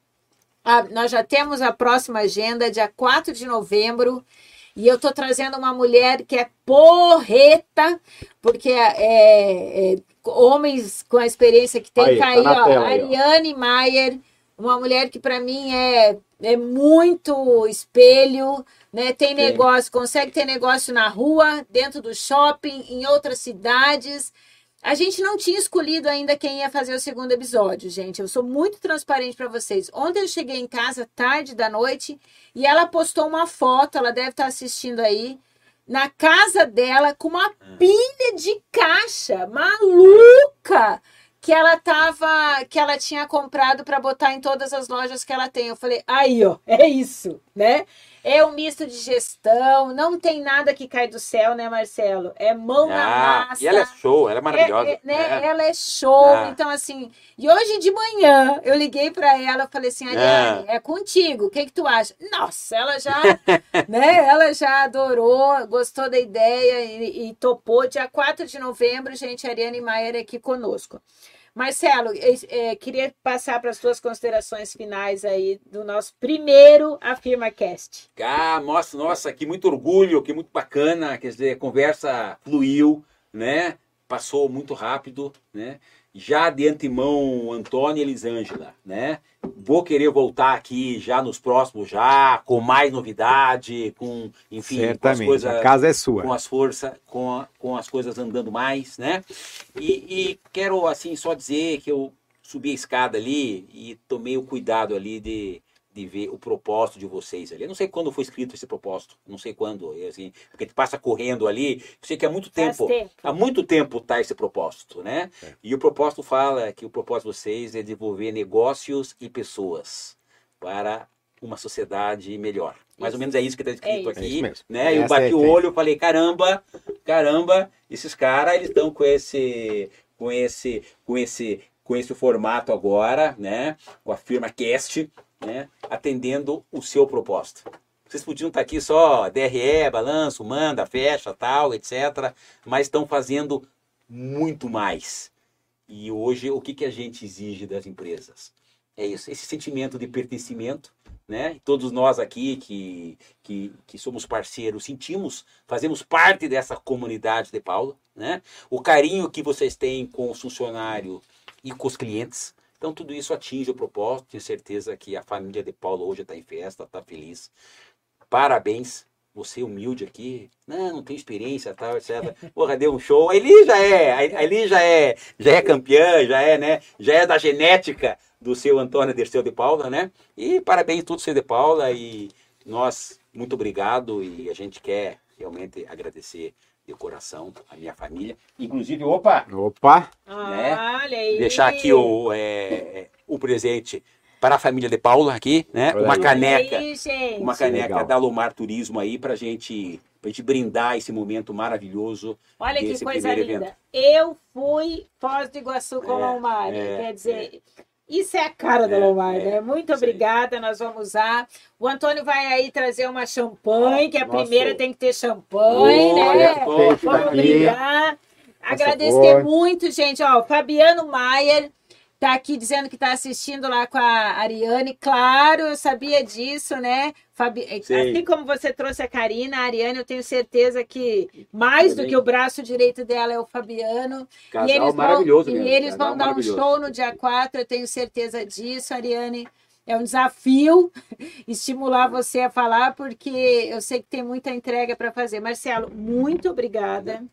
ah, nós já temos a próxima agenda, dia 4 de novembro. E eu tô trazendo uma mulher que é porreta, porque é, é, homens com a experiência que tem Aí, tá aí, na ó, tela aí, ó. Ariane Maier, uma mulher que para mim é, é muito espelho, né? Tem Sim. negócio, consegue ter negócio na rua, dentro do shopping, em outras cidades. A gente não tinha escolhido ainda quem ia fazer o segundo episódio, gente. Eu sou muito transparente para vocês. Ontem eu cheguei em casa tarde da noite e ela postou uma foto, ela deve estar assistindo aí, na casa dela com uma pilha de caixa maluca que ela tava, que ela tinha comprado para botar em todas as lojas que ela tem. Eu falei: "Aí, ó, é isso, né? É um misto de gestão, não tem nada que cai do céu, né, Marcelo? É mão na Ah, massa. e ela é show, ela é maravilhosa. É, é, né? É. Ela é show. Ah. Então, assim, e hoje de manhã eu liguei para ela, falei assim, Ariane, é contigo, o que, que tu acha? Nossa, ela já, [LAUGHS] né? Ela já adorou, gostou da ideia e, e topou. Dia 4 de novembro, gente, a Ariane Maier aqui conosco. Marcelo, eh, queria passar para as suas considerações finais aí do nosso primeiro AfirmaCast. Ah, nossa, nossa, que muito orgulho, que muito bacana, quer dizer, a conversa fluiu, né? Passou muito rápido, né? Já de antemão, Antônio e Elisângela, né? Vou querer voltar aqui já nos próximos, já, com mais novidade, com, enfim, com as Certamente, coisas a casa é sua. com as forças, com, a- com as coisas andando mais, né? E, e quero, assim, só dizer que eu subi a escada ali e tomei o cuidado ali de, de ver o propósito de vocês ali. Eu não sei quando foi escrito esse propósito, não sei quando, assim, porque tu passa correndo ali, eu sei que há muito tempo, tempo. há muito tempo tá esse propósito, né? É. E o propósito fala que o propósito de vocês é desenvolver negócios e pessoas para uma sociedade melhor. Mais ou Isso. menos é isso que está escrito. É aqui, né? Eu é bati o olho, falei, caramba, caramba, esses caras, eles estão com esse, com esse, com esse, com esse formato agora, né? Com a firma Cast, né? Atendendo o seu propósito. Vocês podiam estar aqui só DRE, balanço, manda, fecha, tal, etc. Mas estão fazendo muito mais. E hoje, o que, que a gente exige das empresas? É isso, esse sentimento de pertencimento, né? Todos nós aqui que, que, que somos parceiros sentimos, fazemos parte dessa comunidade de Paulo, né? O carinho que vocês têm com o funcionário e com os clientes. Então, tudo isso atinge o propósito. Tenho certeza que a família de Paulo hoje está em festa, está feliz. Parabéns. Você humilde aqui, não, não tem experiência, tal, etc. Porra, deu um show. A Eli já é, a Eli já é, já é campeã, já é, né? Já é da genética do seu Antônio Derceu de Paula, né? E parabéns tudo seu de Paula e nós muito obrigado e a gente quer realmente agradecer de coração a minha família, inclusive, opa, Opa, Né? Olha aí. deixar aqui o, é, o presente para a família de Paula aqui, né? Olha Uma aí. caneca, Aí, gente. uma é caneca legal. da Lomar Turismo aí pra gente, pra gente brindar esse momento maravilhoso. Olha que coisa linda. Eu fui Foz do Iguaçu com É, Lomar. é, Quer dizer, isso é a cara da É, Lomar, é, né? Muito obrigada, nós vamos usar. O Antônio vai aí trazer uma champanhe, que a Nossa. primeira tem que ter champanhe, Olha né? Vamos aqui. brindar. Agradecer muito, gente. Ó, o Fabiano Maier tá aqui dizendo que tá assistindo lá com a Ariane. Claro, eu sabia disso, né? Fabi... é. Assim como você trouxe a Karina, a Ariane, eu tenho certeza que mais do Também. que o braço direito dela é o Fabiano. Casal e eles maravilhoso vão, mesmo. E eles casal vão dar um show no dia 4, eu tenho certeza disso, Ariane. É um desafio [LAUGHS] estimular você a falar, porque eu sei que tem muita entrega para fazer. Marcelo, muito obrigada.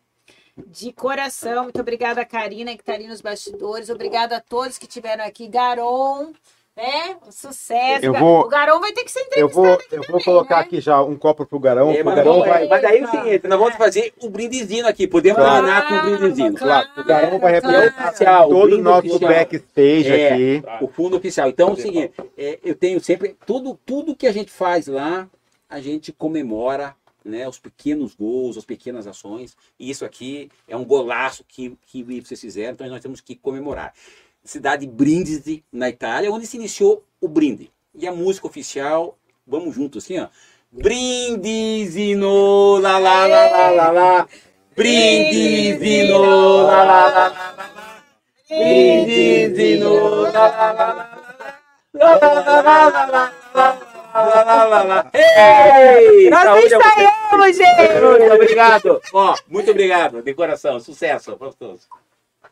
De coração, muito obrigada a Karina, que está ali nos bastidores. Obrigada a todos que estiveram aqui. Garon, né? Um sucesso. Eu vou- O Garon vai ter que ser Eu entrevistado. vou, aqui eu vou também, colocar né? aqui já um copo pro Garão. É, pro mas, Garão vai, mas daí é o seguinte, nós vamos fazer o brindezinho aqui. Podemos Claro, terminar com o brindezinho. claro, o Garão vai claro. representar Oficial, todo o nosso oficial. backstage É. aqui. O fundo oficial. Então é o seguinte, é, eu tenho sempre tudo, tudo que a gente faz lá, a gente comemora, né, os pequenos gols, as pequenas ações. E isso aqui é um golaço que, que vocês fizeram, então nós temos que comemorar. Cidade Brindisi, na Itália, onde se iniciou o brinde. E a música oficial, vamos juntos assim, ó. Brindisi no la la la la la la. Brindisi no la la la la la. Brindisi no la la la la. La la la la la. La la la la. Ei! Nós Saúde ensaiamos, gente! Muito obrigado. Ó, muito obrigado, de coração. Sucesso para todos.